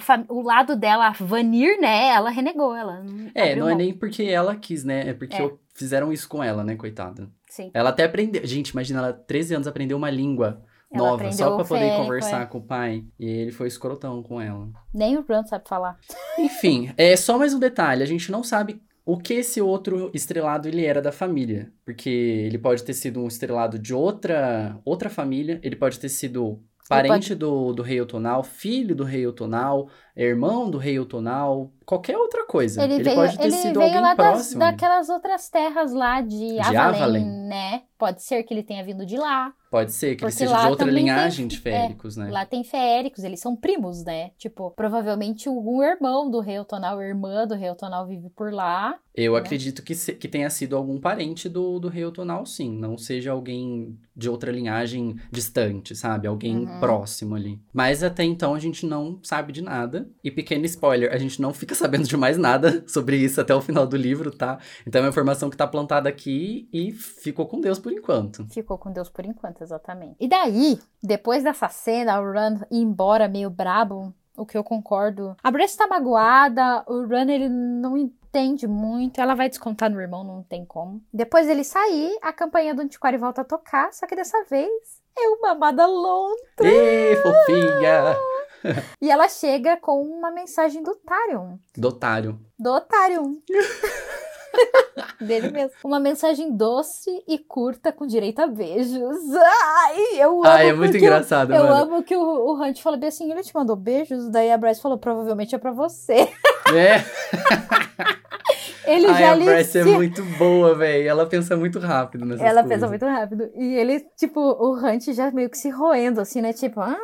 fam- o lado dela, a Vanir, né? Ela renegou. Ela É, não é mão. nem porque ela quis, né? É porque É. fizeram isso com ela, né, coitada. Sim. Ela até aprendeu. Gente, imagina, ela 13 anos aprendeu uma língua Ela nova só pra poder férico, conversar é. com o pai. E ele foi escrotão com ela. Nem o Run sabe falar. Enfim, é só mais um detalhe. A gente não sabe o que esse outro estrelado ele era da família. Porque ele pode ter sido um estrelado de outra, outra família. Ele pode ter sido parente do, do rei Otonal, filho do rei Otonal, irmão do rei Otonal. Qualquer outra coisa. Ele, Ele, veio, pode ter ele sido veio alguém lá das, próximo. daquelas outras terras lá de, De Avalén. né? Pode ser que ele tenha vindo de lá. Pode ser que ele seja de outra também tem- linhagem de é, féricos, né? Lá tem feéricos, eles são primos, né? Tipo, provavelmente algum irmão do rei Otonal, irmã do rei Otonal vive por lá. Eu né? acredito que, se- que tenha sido algum parente do, do rei Otonal, sim. Não seja alguém de outra linhagem distante, sabe? Alguém Uhum. próximo ali. Mas até então a gente não sabe de nada. E pequeno spoiler, a gente não fica sabendo de mais nada sobre isso até o final do livro, tá? Então é uma informação que tá plantada aqui e ficou com Deus por enquanto. Ficou com Deus por enquanto, exatamente. E daí, depois dessa cena, o Run ir embora meio brabo, o que eu concordo. A Brace tá magoada, o Run ele não entende muito, ela vai descontar no irmão, não tem como. Depois ele sair, a campanha do Antiquário volta a tocar, só que dessa vez é uma amada longa. Ê, fofinha! E ela chega com uma mensagem do Tarion. Dotário. Do Tarion. Dele mesmo. Uma mensagem doce e curta com direito a beijos. Ai, eu amo. Ah, é muito eu- engraçado, Eu amo que o, o Hunt falou bem assim, ele te mandou beijos, daí a Bryce falou, provavelmente é pra você. É. Ele Ai, já a Bryce é muito boa, velho. Ela pensa muito rápido nessas Ela coisas. pensa muito rápido. E ele, tipo, o Hunt já meio que se roendo, assim, né? Tipo, ah,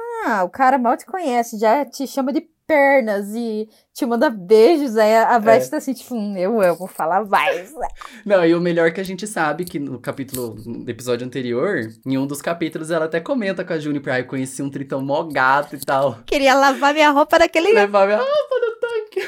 o cara mal te conhece, já te chama de pernas e te manda beijos. Aí a a Bryce É. tá assim, tipo, hum, eu amo falar mais. Não, e o melhor que a gente sabe que no capítulo, no episódio anterior, em um dos capítulos, ela até comenta com a Juniper, ai, conheci um tritão mó gato e tal. Queria lavar minha roupa naquele. Levar minha roupa no tanque.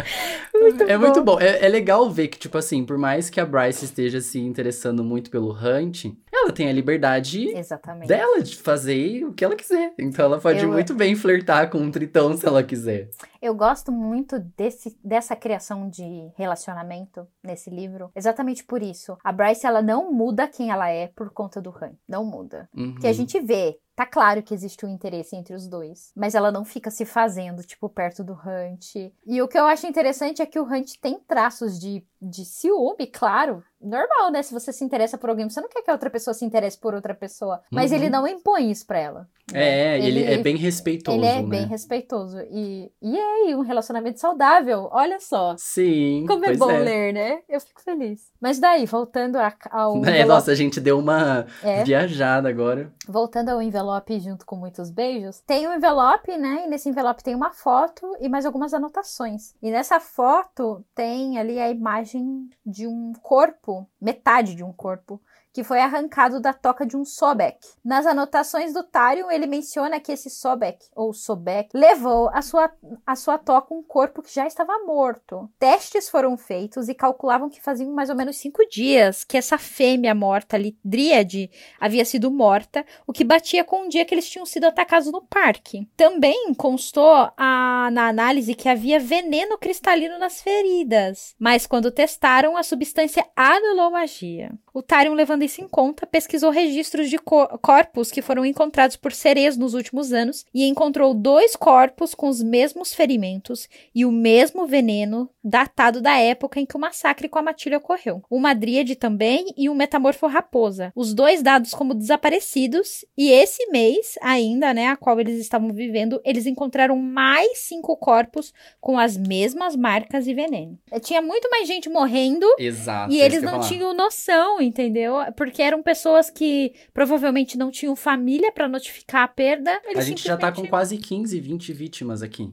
Muito é bom. muito bom. É, é legal ver que, tipo assim, por mais que a Bryce esteja se interessando muito pelo Hunt, ela tem a liberdade Exatamente. dela de fazer o que ela quiser. Então ela pode Eu- muito bem flertar com um tritão se ela quiser. Eu gosto muito desse, dessa criação de relacionamento nesse livro, exatamente por isso. A Bryce, ela não muda quem ela é por conta do Han. Não muda. Uhum. Que a gente vê, tá claro que existe um interesse entre os dois, mas ela não fica se fazendo, tipo, perto do Hunt. E o que eu acho interessante é que o Hunt tem traços de, de ciúme, claro. Normal, né? Se você se interessa por alguém, você não quer que a outra pessoa se interesse por outra pessoa. Mas Uhum. ele não impõe isso pra ela. né? É, ele, é bem respeitoso, Ele é né? bem respeitoso. E, e aí, um relacionamento saudável, olha só. Sim, Como é bom é. ler, né? Eu fico feliz. Mas daí, voltando a- ao É, envelope, nossa, a gente deu uma é, viajada agora. voltando ao envelope junto com muitos beijos, tem um envelope, né? E nesse envelope tem uma foto e mais algumas anotações. E nessa foto tem ali a imagem de um corpo, metade de um corpo, que foi arrancado da toca de um Sobek. Nas anotações do Tarion, ele menciona que esse Sobek, ou Sobek, levou a sua, a sua toca um corpo que já estava morto. Testes foram feitos e calculavam que faziam mais ou menos cinco dias que essa fêmea morta ali, Dríade, havia sido morta, o que batia com o dia que eles tinham sido atacados no parque. Também constou a, na análise que havia veneno cristalino nas feridas, mas quando testaram, a substância anulou magia. O Tarion levantou 1950, pesquisou registros de co corpos que foram encontrados por sereias nos últimos anos e encontrou dois corpos com os mesmos ferimentos e o mesmo veneno, datado da época em que o massacre com a matilha ocorreu. Uma dríade também e um metamorfo raposa. Os dois dados como desaparecidos e esse mês ainda, né, a qual eles estavam vivendo, eles encontraram mais cinco corpos com as mesmas marcas e veneno. Tinha muito mais gente morrendo Exato, e é eles não falar. tinham noção, entendeu? Porque eram pessoas que provavelmente não tinham família pra notificar a perda. A gente já tá com simplesmente- quase 15, 20 vítimas aqui.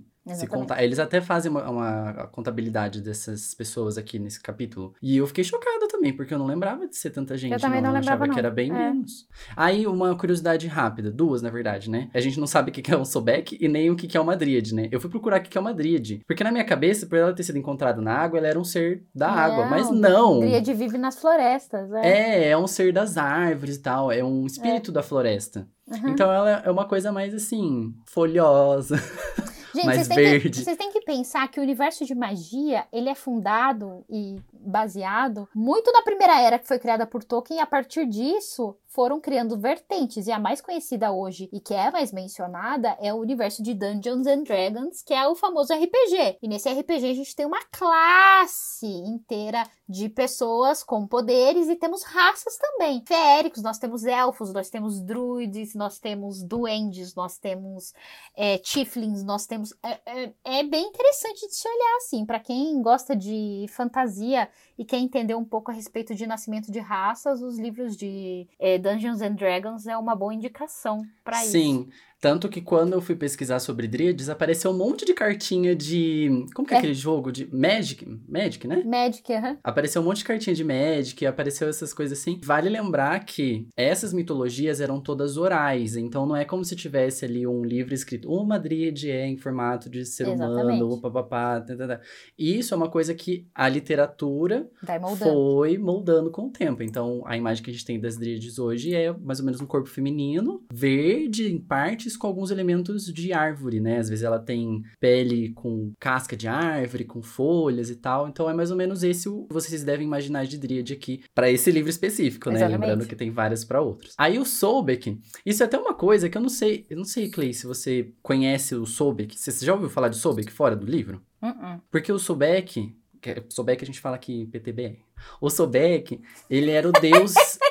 Eles até fazem uma, uma contabilidade dessas pessoas aqui nesse capítulo. E eu fiquei chocada também, porque eu não lembrava de ser tanta gente. Eu também não eu lembrava, achava que não. era bem É. menos. Aí, uma curiosidade rápida, duas, na verdade, né? A gente não sabe o que que é um Sobek e nem o que que é uma Dríade, né? Eu fui procurar o que que é uma Dríade. Porque na minha cabeça, por ela ter sido encontrada na água, ela era um ser da água. Mas não! Dríade vive nas florestas. É. É, é um ser das árvores e tal. É um espírito da floresta. Uhum. Então ela é uma coisa mais assim, folhosa. Gente, mais vocês têm, que, verde. vocês têm que pensar que o universo de magia, ele é fundado e baseado muito na primeira era que foi criada por Tolkien, e a partir disso foram criando vertentes. E a mais conhecida hoje e que é mais mencionada é o universo de Dungeons and Dragons, que é o famoso RPG. E nesse RPG a gente tem uma classe inteira de pessoas com poderes e temos raças também. Feéricos, nós temos elfos, nós temos druids, nós temos duendes, nós temos é, tieflings, nós temos. É, é, é, bem interessante de se olhar assim. para quem gosta de fantasia e quer entender um pouco a respeito de nascimento de raças, os livros de é, Dungeons and Dragons é uma boa indicação para isso. Sim. Tanto que quando eu fui pesquisar sobre Dríades, apareceu um monte de cartinha de. Como que é, é aquele jogo? De Magic? Magic, né? Magic, aham. Uhum. Apareceu um monte de cartinha de Magic, apareceu essas coisas assim. Vale lembrar que essas mitologias eram todas orais, então não é como se tivesse ali um livro escrito. Uma Dríade é em formato de ser Exatamente. humano, papapá. Tá, tá, tá. E isso é uma coisa que a literatura moldando. foi moldando com o tempo. Então a imagem que a gente tem das Dríades hoje é mais ou menos um corpo feminino, verde em parte com alguns elementos de árvore, né? Às vezes ela tem pele com casca de árvore, com folhas e tal. Então é mais ou menos esse o que vocês devem imaginar de Dríade aqui para esse livro específico, né? Exatamente. Lembrando que tem várias para outros. Aí o Sobek, isso é até uma coisa que eu não sei, eu não sei, Clay, se você conhece o Sobek. Você já ouviu falar de Sobek fora do livro? Uh -uh. Porque o Sobek, Sobek a gente fala aqui PTBR. O Sobek, ele era o deus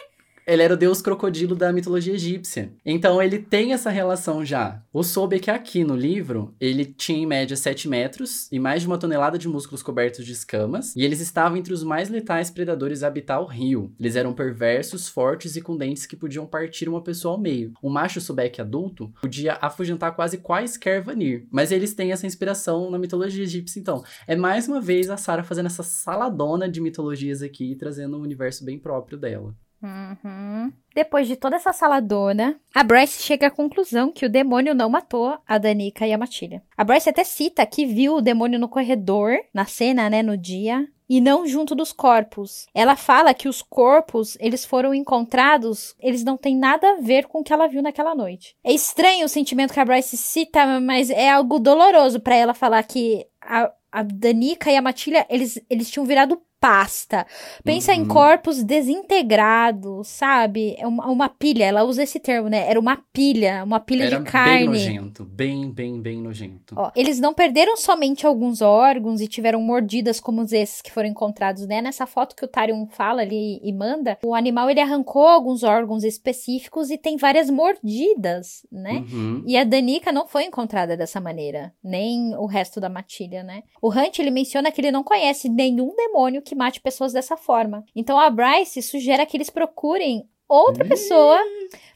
ele era o deus crocodilo da mitologia egípcia. Então ele tem essa relação já. O Sobek aqui no livro, ele tinha em média 7 metros e mais de uma tonelada de músculos cobertos de escamas, e eles estavam entre os mais letais predadores a habitar o rio. Eles eram perversos, fortes e com dentes que podiam partir uma pessoa ao meio. O macho Sobek adulto podia afugentar quase quaisquer Vanir, mas eles têm essa inspiração na mitologia egípcia, então. É mais uma vez a Sarah fazendo essa saladona de mitologias aqui, trazendo um universo bem próprio dela. Uhum. Depois de toda essa saladona, a Bryce chega à conclusão que o demônio não matou a Danica e a Matilha. A Bryce até cita que viu o demônio no corredor, na cena, né, no dia, e não junto dos corpos. Ela fala que os corpos, eles foram encontrados, eles não têm nada a ver com o que ela viu naquela noite. É estranho o sentimento que a Bryce cita, mas é algo doloroso para ela falar que a, a Danica e a Matilha, eles, eles tinham virado pasta. Pensa uhum. em corpos desintegrados, sabe? É uma, uma, pilha, ela usa esse termo, né? Era uma pilha, uma pilha Era de carne. Bem nojento, bem, bem, bem nojento. Ó, eles não perderam somente alguns órgãos e tiveram mordidas como esses que foram encontrados, né? Nessa foto que o Tarion fala ali e manda, o animal ele arrancou alguns órgãos específicos e tem várias mordidas, né? Uhum. E a Danica não foi encontrada dessa maneira, nem o resto da matilha, né? O Hunt ele menciona que ele não conhece nenhum demônio que mate pessoas dessa forma. Então a Bryce sugere que eles procurem outra pessoa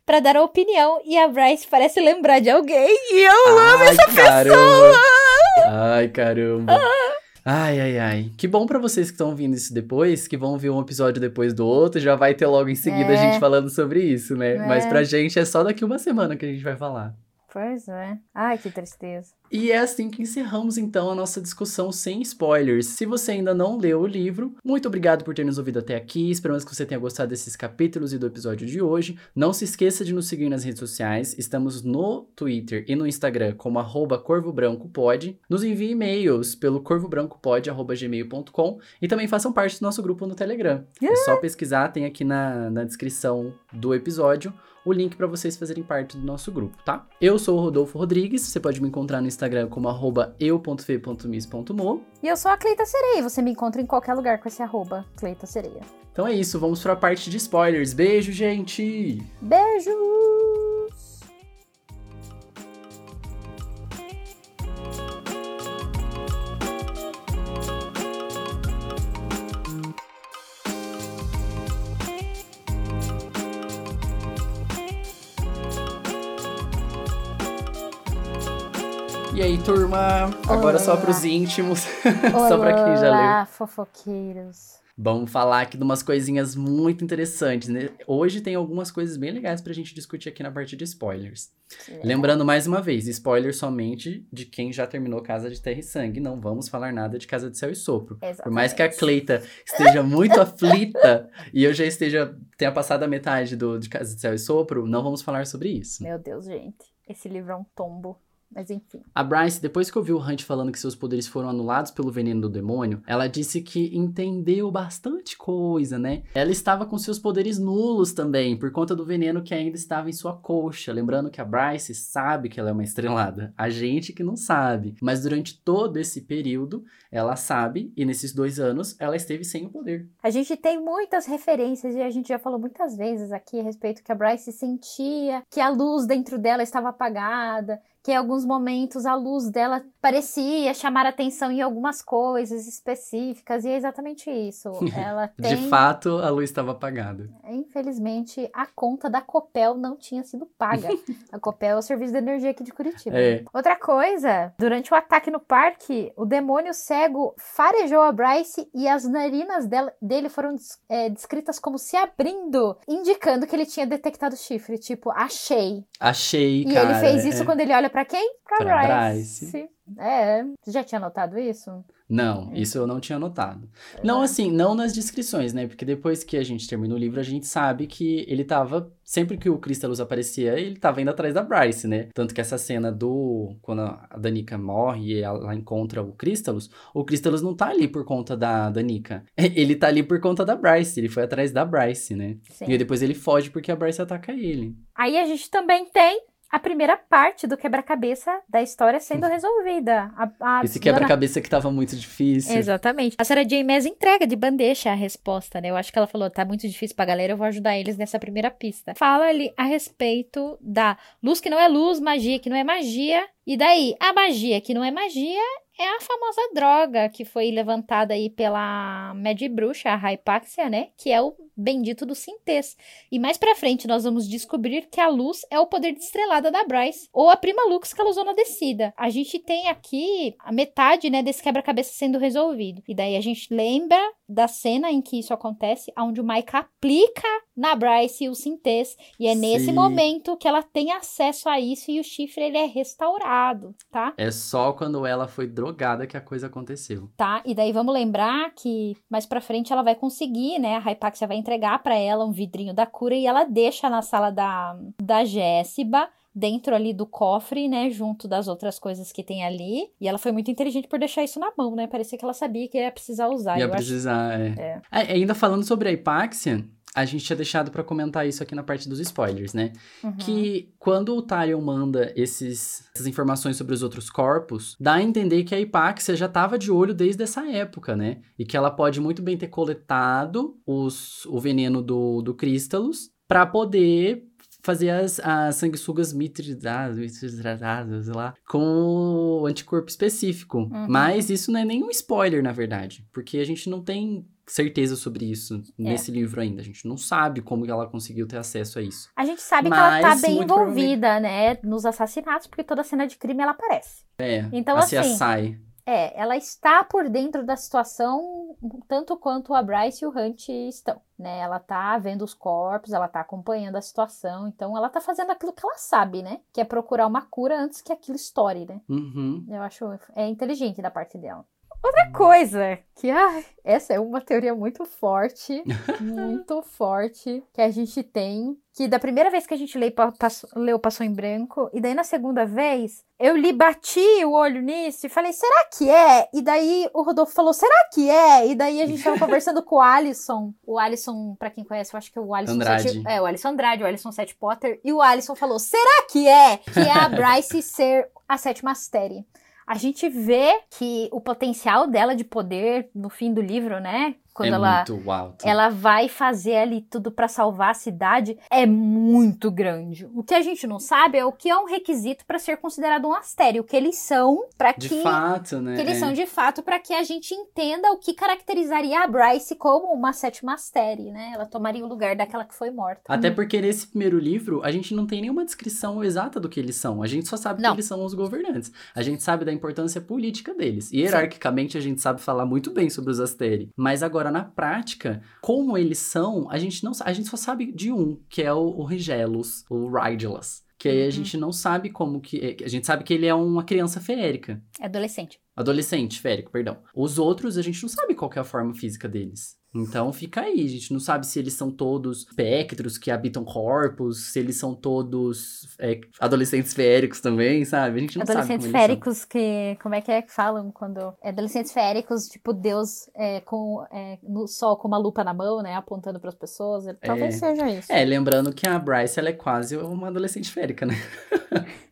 para dar a opinião e a Bryce parece lembrar de alguém e eu Ai, amo essa caramba. pessoa. Ai, caramba. Ai, ai, ai. Que bom para vocês que estão ouvindo isso depois, que vão ver um episódio depois do outro, já vai ter logo em seguida é. a gente falando sobre isso, né? É. Mas pra gente é só daqui uma semana que a gente vai falar. Pois é. Ai, que tristeza. E é assim que encerramos então a nossa discussão sem spoilers. Se você ainda não leu o livro, muito obrigado por ter nos ouvido até aqui. Esperamos que você tenha gostado desses capítulos e do episódio de hoje. Não se esqueça de nos seguir nas redes sociais. Estamos no Twitter e no Instagram como corvobrancopod. Nos envie e-mails pelo corvobrancopod.gmail.com e também façam parte do nosso grupo no Telegram. É só pesquisar, tem aqui na, na descrição do episódio o link para vocês fazerem parte do nosso grupo, tá? Eu sou o Rodolfo Rodrigues, você pode me encontrar no Instagram como eu.fe.mis.mo. E eu sou a Cleita Sereia, você me encontra em qualquer lugar com esse arroba Cleita Sereia. Então é isso, vamos para a parte de spoilers. Beijo, gente! Beijo! E aí, turma? Agora Olá. só pros íntimos. só pra quem já leu. Olá, fofoqueiros. Vamos falar aqui de umas coisinhas muito interessantes, né? Hoje tem algumas coisas bem legais pra gente discutir aqui na parte de spoilers. Lembrando mais uma vez, spoiler somente de quem já terminou Casa de Terra e Sangue. Não vamos falar nada de Casa de Céu e Sopro. Exatamente. Por mais que a Cleita esteja muito aflita e eu já esteja tenha passado a metade do de Casa de Céu e Sopro, não vamos falar sobre isso. Meu Deus, gente. Esse livro é um tombo. Mas enfim. A Bryce, depois que ouviu o Hunt falando que seus poderes foram anulados pelo veneno do demônio, ela disse que entendeu bastante coisa, né? Ela estava com seus poderes nulos também, por conta do veneno que ainda estava em sua coxa. Lembrando que a Bryce sabe que ela é uma estrelada. A gente que não sabe. Mas durante todo esse período, ela sabe, e nesses dois anos, ela esteve sem o poder. A gente tem muitas referências e a gente já falou muitas vezes aqui a respeito que a Bryce sentia que a luz dentro dela estava apagada, que em alguns momentos a luz dela parecia chamar atenção em algumas coisas específicas, e é exatamente isso. Ela tem... De fato, a luz estava apagada. Infelizmente, a conta da Copel não tinha sido paga. a Copel é o serviço de energia aqui de Curitiba. É. Outra coisa, durante o ataque no parque, o demônio cego farejou a Bryce e as narinas dele foram é, descritas como se abrindo, indicando que ele tinha detectado chifre. Tipo, achei. Achei, E cara. ele fez isso é. quando ele olha pra quem? Pra, Pra Bryce. É, você já tinha notado isso? Não, isso eu não tinha notado. Não assim, não nas descrições, né? Porque depois que a gente termina o livro, a gente sabe que ele tava. Sempre que o Crystalus aparecia, ele tava indo atrás da Bryce, né? Tanto que essa cena do. Quando a Danica morre e ela encontra o Crystalus, o Crystalus não tá ali por conta da Danica. Ele tá ali por conta da Bryce. Ele foi atrás da Bryce, né? Sim. E depois ele foge porque a Bryce ataca ele. Aí a gente também tem a primeira parte do quebra-cabeça da história sendo resolvida. A, a Esse dona- quebra-cabeça que tava muito difícil. Exatamente. A Sarah J. Maas entrega de bandeja a resposta, né? Eu acho que ela falou, tá muito difícil pra galera, eu vou ajudar eles nessa primeira pista. Fala ali a respeito da luz que não é luz, magia que não é magia. E daí, a magia que não é magia é a famosa droga que foi levantada aí pela Mad Bruxa, a Hypaxia, né? Que é o bendito do Sintês. E mais pra frente nós vamos descobrir que a luz é o poder de estrelada da Bryce, ou a prima Lux que ela usou na descida. A gente tem aqui a metade, né, desse quebra-cabeça sendo resolvido. E daí a gente lembra da cena em que isso acontece, onde o Mike aplica na Bryce o Sintês, e é nesse Sim. momento que ela tem acesso a isso e o chifre ele é restaurado, tá? É só quando ela foi drogada que a coisa aconteceu. Tá, e daí vamos lembrar que mais pra frente ela vai conseguir, né? A Hypaxia vai entregar pra ela um vidrinho da cura e ela deixa na sala da, da Jéssiba, dentro ali do cofre, né? Junto das outras coisas que tem ali. E ela foi muito inteligente por deixar isso na mão, né? Parecia que ela sabia que ia precisar usar. Ia acho- precisar, é. É. É, Ainda falando sobre a hipáxia, a gente tinha deixado pra comentar isso aqui na parte dos spoilers, né? Uhum. Que quando o Tyrion manda esses, essas informações sobre os outros corpos, dá a entender que a hipáxia já tava de olho desde essa época, né? E que ela pode muito bem ter coletado os, o veneno do, do Crystalus pra poder fazer as, as sanguessugas mitridadas, mitridadas, sei lá, com o anticorpo específico. Uhum. Mas isso não é nenhum spoiler, na verdade, porque a gente não tem certeza sobre isso nesse livro ainda. A gente não sabe como ela conseguiu ter acesso a isso. A gente sabe que ela tá Mas, bem envolvida, né? Nos assassinatos, porque toda cena de crime ela aparece. É, Então, a assim, sai. É, ela está por dentro da situação tanto quanto a Bryce e o Hunt estão, né? Ela tá vendo os corpos, ela tá acompanhando a situação, então ela tá fazendo aquilo que ela sabe, né? Que é procurar uma cura antes que aquilo estoure, né? Uhum. Eu acho é inteligente da parte dela. Outra coisa que, ai, essa é uma teoria muito forte, muito forte, que a gente tem, que da primeira vez que a gente lê, pa- passo- leu Passou em Branco, e daí na segunda vez, eu li, bati o olho nisso e falei, será que é? E daí o Rodolfo falou, será que é? E daí a gente tava conversando com o Alisson, o Alisson, pra quem conhece, eu acho que é o Alisson Andrade. Sete, é, o Alisson Andrade, o Alisson Sete Potter, e o Alisson falou, será que é? Que é a Bryce ser a sétima Astéria a gente vê que o potencial dela de poder no fim do livro, né? Quando é ela, alto. ela vai fazer ali tudo pra salvar a cidade, é muito grande. O que a gente não sabe é o que é um requisito pra ser considerado um astério, o que eles são para De que fato, né? que eles É. são de fato para que a gente entenda o que caracterizaria a Bryce como uma sétima astérie, né? Ela tomaria o lugar daquela que foi morta. Até porque nesse primeiro livro, a gente não tem nenhuma descrição exata do que eles são. A gente só sabe Não. que eles são os governantes. A gente sabe da importância política deles. E hierarquicamente a gente sabe falar muito bem sobre os Asteri. Mas agora, na prática, como eles são, a gente não A gente só sabe de um, que é o, o Rigelus, o Rigelus. Que aí a Uhum. gente não sabe como que. A gente sabe que ele é uma criança feérica. É adolescente. Adolescente, férico, perdão. Os outros, a gente não sabe qual é a forma física deles. Então fica aí, a gente não sabe se eles são todos espectros que habitam corpos, se eles são todos é, adolescentes féricos também, sabe? A gente não adolescentes sabe. Adolescentes féricos que. Como é que é que falam quando. É, adolescentes féricos, tipo, Deus é, com, é, no sol com uma lupa na mão, né? Apontando para as pessoas. Talvez seja isso. É, lembrando que a Bryce ela é quase uma adolescente férica, né?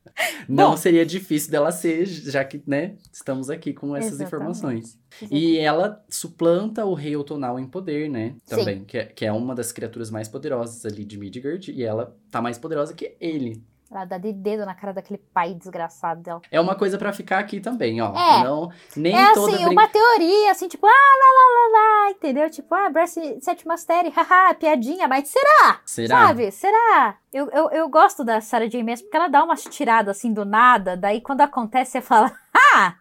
não Bom, seria difícil dela ser, já que, né, estamos aqui com essas informações. Exatamente. E ela suplanta o rei Otonal em poder, né? Também, que é, que é uma das criaturas mais poderosas ali de Midgard, e ela tá mais poderosa que ele. Ela dá de dedo na cara daquele pai desgraçado dela. É uma coisa para ficar aqui também, ó. É. Não, nem é toda assim, brin... uma teoria, assim, tipo, ah, lá, lá, lá, lá, entendeu? Tipo, ah, Bryce Sétima Série, haha, piadinha, mas será? Será? Sabe? Será? Eu, eu, eu gosto da Sarah J. Maas porque ela dá umas tiradas assim do nada, daí quando acontece você fala, ah!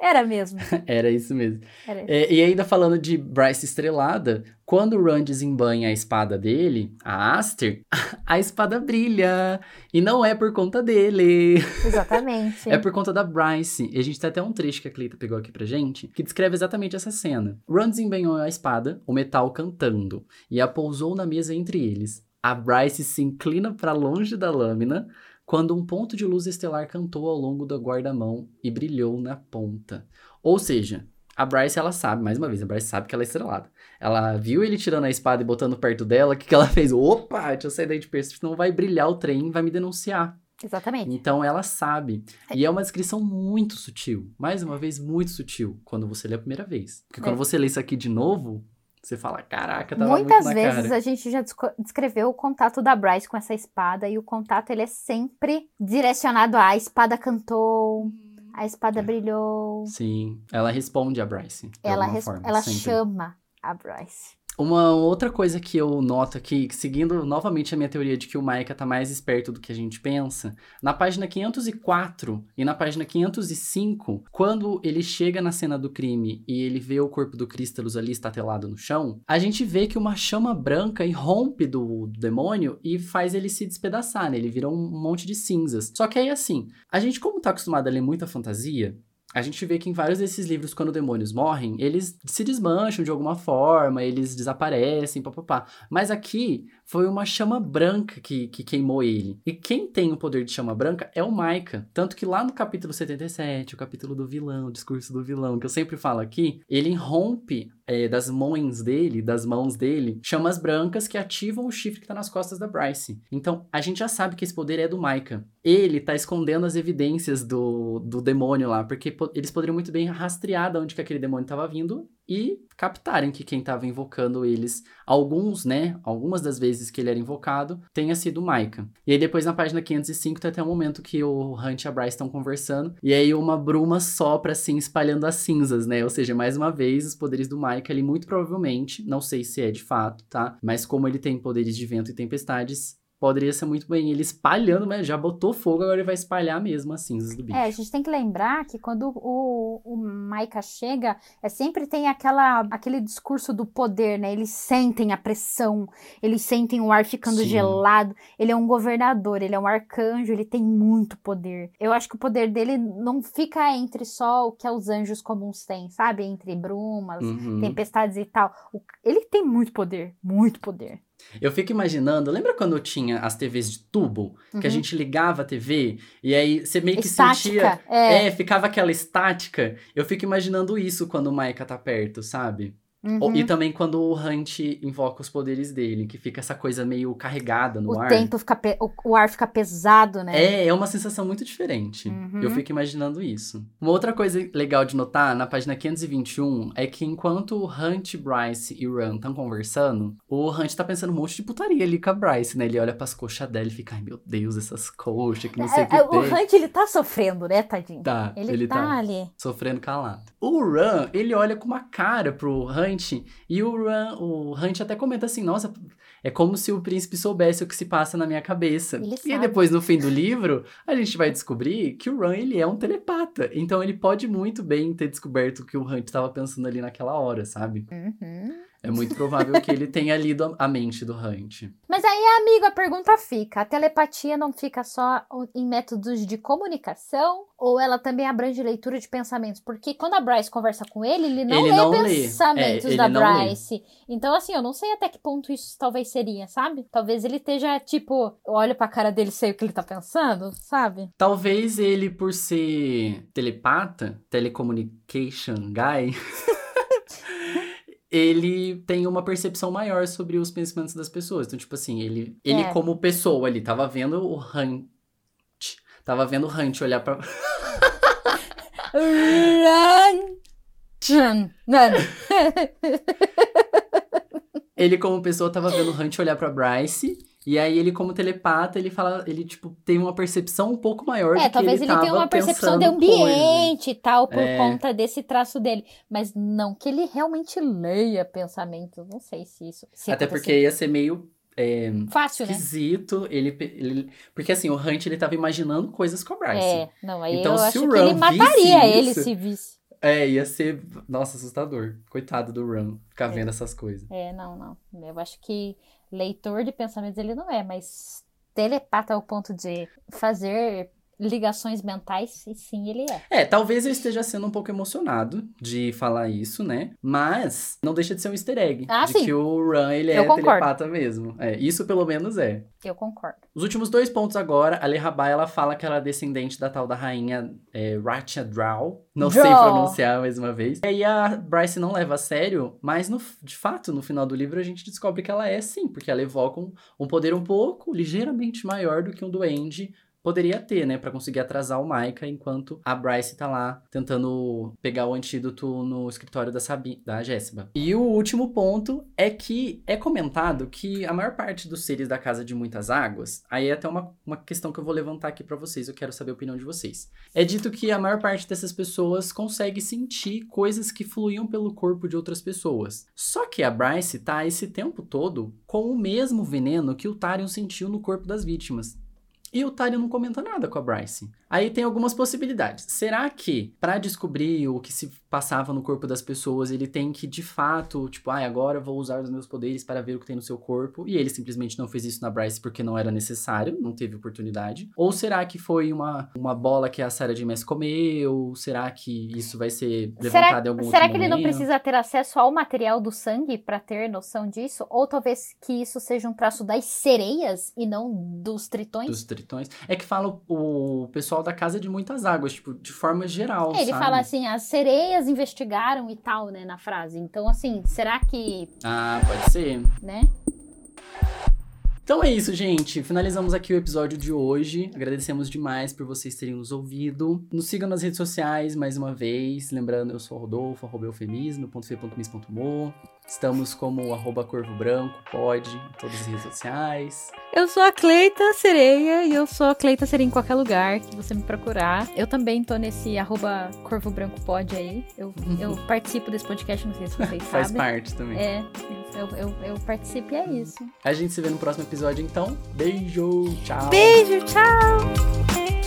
Era mesmo. Era isso mesmo. Era isso. É, e ainda falando de Bryce estrelada, quando o Ron desembanha a espada dele, a Aster, a espada brilha. E não é por conta dele. Exatamente. é por conta da Bryce. E a gente tem até um trecho que a Cleita pegou aqui pra gente, que descreve exatamente essa cena. Ron desembanhou a espada, o metal cantando, e a pousou na mesa entre eles. A Bryce se inclina para longe da lâmina, quando um ponto de luz estelar cantou ao longo da guarda-mão e brilhou na ponta. Ou seja, a Bryce, ela sabe, mais uma vez, a Bryce sabe que ela é estrelada. Ela viu ele tirando a espada e botando perto dela, o que, que ela fez? Opa, deixa eu sair daí de perto, senão vai brilhar o trem, vai me denunciar. Exatamente. Então ela sabe. É. E é uma descrição muito sutil. Mais uma vez, muito sutil. Quando você lê a primeira vez. Porque quando é. você lê isso aqui de novo, você fala, caraca, tava Muitas muito vezes cara. a gente já descreveu o contato da Bryce com essa espada e o contato ele é sempre direcionado a, a espada cantou, a espada brilhou. Sim, ela responde a Bryce. ela forma, ela chama a Bryce. Uma outra coisa que eu noto aqui, seguindo novamente a minha teoria de que o Maika tá mais esperto do que a gente pensa, na página 504 e na página 505, quando ele chega na cena do crime e ele vê o corpo do Crístalos ali estatelado no chão, a gente vê que uma chama branca irrompe do, do demônio e faz ele se despedaçar, né? Ele vira um monte de cinzas. Só que aí, assim, a gente, como tá acostumado a ler muita fantasia, a gente vê que em vários desses livros, quando demônios morrem, eles se desmancham de alguma forma, eles desaparecem, papapá. Mas aqui foi uma chama branca que, que queimou ele. E quem tem o poder de chama branca é o Maika. Tanto que lá no capítulo 77, o capítulo do vilão, o discurso do vilão, que eu sempre falo aqui, ele rompe é, das mãos dele, das mãos dele, chamas brancas que ativam o chifre que tá nas costas da Bryce. Então, a gente já sabe que esse poder é do Maika. Ele tá escondendo as evidências do, do demônio lá, porque eles poderiam muito bem rastrear de onde que aquele demônio estava vindo e captarem que quem estava invocando eles, alguns, né, algumas das vezes que ele era invocado, tenha sido Maika. E aí depois na página 505 tem até um momento que o Hunt e a Bryce estão conversando, e aí uma bruma sopra assim, espalhando as cinzas, né? Ou seja, mais uma vez, os poderes do Maika, ele muito provavelmente, não sei se é de fato, tá? Mas como ele tem poderes de vento e tempestades, Poderia ser muito bem ele espalhando, mas já botou fogo, agora ele vai espalhar mesmo as cinzas do bicho. É, a gente tem que lembrar que quando o, o Maika chega, é sempre tem aquela, aquele discurso do poder, né? Eles sentem a pressão, eles sentem o ar ficando Sim. gelado. Ele é um governador, ele é um arcanjo, ele tem muito poder. Eu acho que o poder dele não fica entre só o que os anjos comuns têm, sabe? Entre brumas, uhum. tempestades e tal. Ele tem muito poder, muito poder. Eu fico imaginando, lembra quando tinha as TVs de tubo? Uhum. Que a uhum. gente ligava a TV e aí você meio que estática, sentia. É. é, ficava aquela estática. Eu fico imaginando isso quando o Maika tá perto, sabe? Uhum. E também quando o Hunt invoca os poderes dele, que fica essa coisa meio carregada no o ar. Tempo fica o, o, ar fica pesado, né? É, é uma sensação muito diferente. Uhum. Eu fico imaginando isso. Uma outra coisa legal de notar, na página 521, é que enquanto o Hunt, Bryce e Run estão conversando, o Hunt tá pensando um monte de putaria ali com a Bryce, né? Ele olha pras coxas dela e fica, ai meu Deus, essas coxas que não sei o é, que é. O Hunt, ele tá sofrendo, né, tadinho? Tá, ele, ele tá, tá ali. Sofrendo calado. O Run, ele olha com uma cara pro Hunt Hunt. E o, Ran, o Hunt até comenta assim: nossa, é como se o príncipe soubesse o que se passa na minha cabeça. Ele e sabe. depois, no fim do livro, a gente vai descobrir que o Ran ele é um telepata. Então ele pode muito bem ter descoberto o que o Hunt estava pensando ali naquela hora, sabe? Uhum. É muito provável que ele tenha lido a mente do Hunt. Mas aí, amigo, a pergunta fica: a telepatia não fica só em métodos de comunicação? Ou ela também abrange leitura de pensamentos? Porque quando a Bryce conversa com ele, ele não Ele lê não lê. pensamentos É, ele da não lê. Bryce. Então, assim, eu não sei até que ponto isso talvez seria, sabe? Talvez ele esteja, tipo, eu olho pra cara dele e sei o que ele tá pensando, sabe? Talvez ele, por ser telepata, telecommunication guy, ele tenha uma percepção maior sobre os pensamentos das pessoas. Então, tipo assim, ele, ele É. como pessoa ali, tava vendo o Hunt. Tava vendo o Hunt olhar pra. Ele, como pessoa, tava vendo o Hunt olhar pra Bryce. E aí, ele, como telepata, ele fala. Ele, tipo, tem uma percepção um pouco maior É, que talvez ele, tava tenha uma percepção de ambiente e tal, por É. conta desse traço dele. Mas não que ele realmente leia pensamentos. Não sei se isso. se Até porque ia ser meio é, Fácil, né? esquisito. Ele, ele, porque assim, o Hunt ele tava imaginando coisas com a Bryce. É, não, aí Então, eu se acho o ele mataria visse ele isso- se visse. É, ia ser, nossa, assustador. Coitado do Ram, ficar É. vendo essas coisas. É, não, não. Eu acho que leitor de pensamentos ele não é, mas telepata ao ponto de fazer ligações mentais, e sim, ele é. É, talvez eu esteja sendo um pouco emocionado de falar isso, né? Mas não deixa de ser um easter egg. Ah, de sim. que o Ram, ele Eu é concordo. telepata mesmo. É, isso pelo menos é. Eu concordo. Os últimos dois pontos agora, a Lehabá, ela fala que ela é descendente da tal da rainha é, Drow. Não sei pronunciar mais uma vez. E aí a Bryce não leva a sério, mas no, de fato, no final do livro, a gente descobre que ela é sim, porque ela evoca um, um poder um pouco, ligeiramente maior do que um duende poderia ter, né, Pra conseguir atrasar o Micah enquanto a Bryce tá lá tentando pegar o antídoto no escritório da Sabi, da Jéssica. E o último ponto é que é comentado que a maior parte dos seres da Casa de Muitas Águas, aí é até uma, uma questão que eu vou levantar aqui pra vocês, eu quero saber a opinião de vocês. É dito que a maior parte dessas pessoas consegue sentir coisas que fluíam pelo corpo de outras pessoas. Só que a Bryce tá esse tempo todo com o mesmo veneno que o Tarion sentiu no corpo das vítimas. E o Tyrion não comenta nada com a Bryce. Aí tem algumas possibilidades. Será que, pra descobrir o que se passava no corpo das pessoas, ele tem que, de fato, tipo, ah, agora eu vou usar os meus poderes para ver o que tem no seu corpo, e ele simplesmente não fez isso na Bryce porque não era necessário, não teve oportunidade? Ou será que foi uma, uma bola que a Sarah James comeu? Será que isso vai ser levantado em algum será outro que ele não momento? precisa ter acesso ao material do sangue pra ter noção disso? Ou talvez que isso seja um traço das sereias e não dos tritões? Dos tritões. É que fala o, o pessoal da Casa de Muitas Águas, tipo, de forma geral, É, Ele sabe? fala assim, as sereias investigaram e tal, né, na frase. Então, assim, será que, Ah, pode ser. né? Então é isso, gente. Finalizamos aqui o episódio de hoje. Agradecemos demais por vocês terem nos ouvido. Nos sigam nas redes sociais mais uma vez. Lembrando, eu sou o Rodolfo, arroba eufemismo, fe, mis, mo. Estamos como arroba corvo branco, pode, em todas as redes sociais. Eu sou a Cleita Sereia e eu sou a Cleita Sereia em qualquer lugar que você me procurar. Eu também tô nesse arroba Corvo Branco Pod aí. Eu, eu participo desse podcast, não sei se vocês Faz sabem. parte também. É, eu, eu, eu participo e é isso. A gente se vê no próximo episódio, então. Beijo, tchau. Beijo, tchau!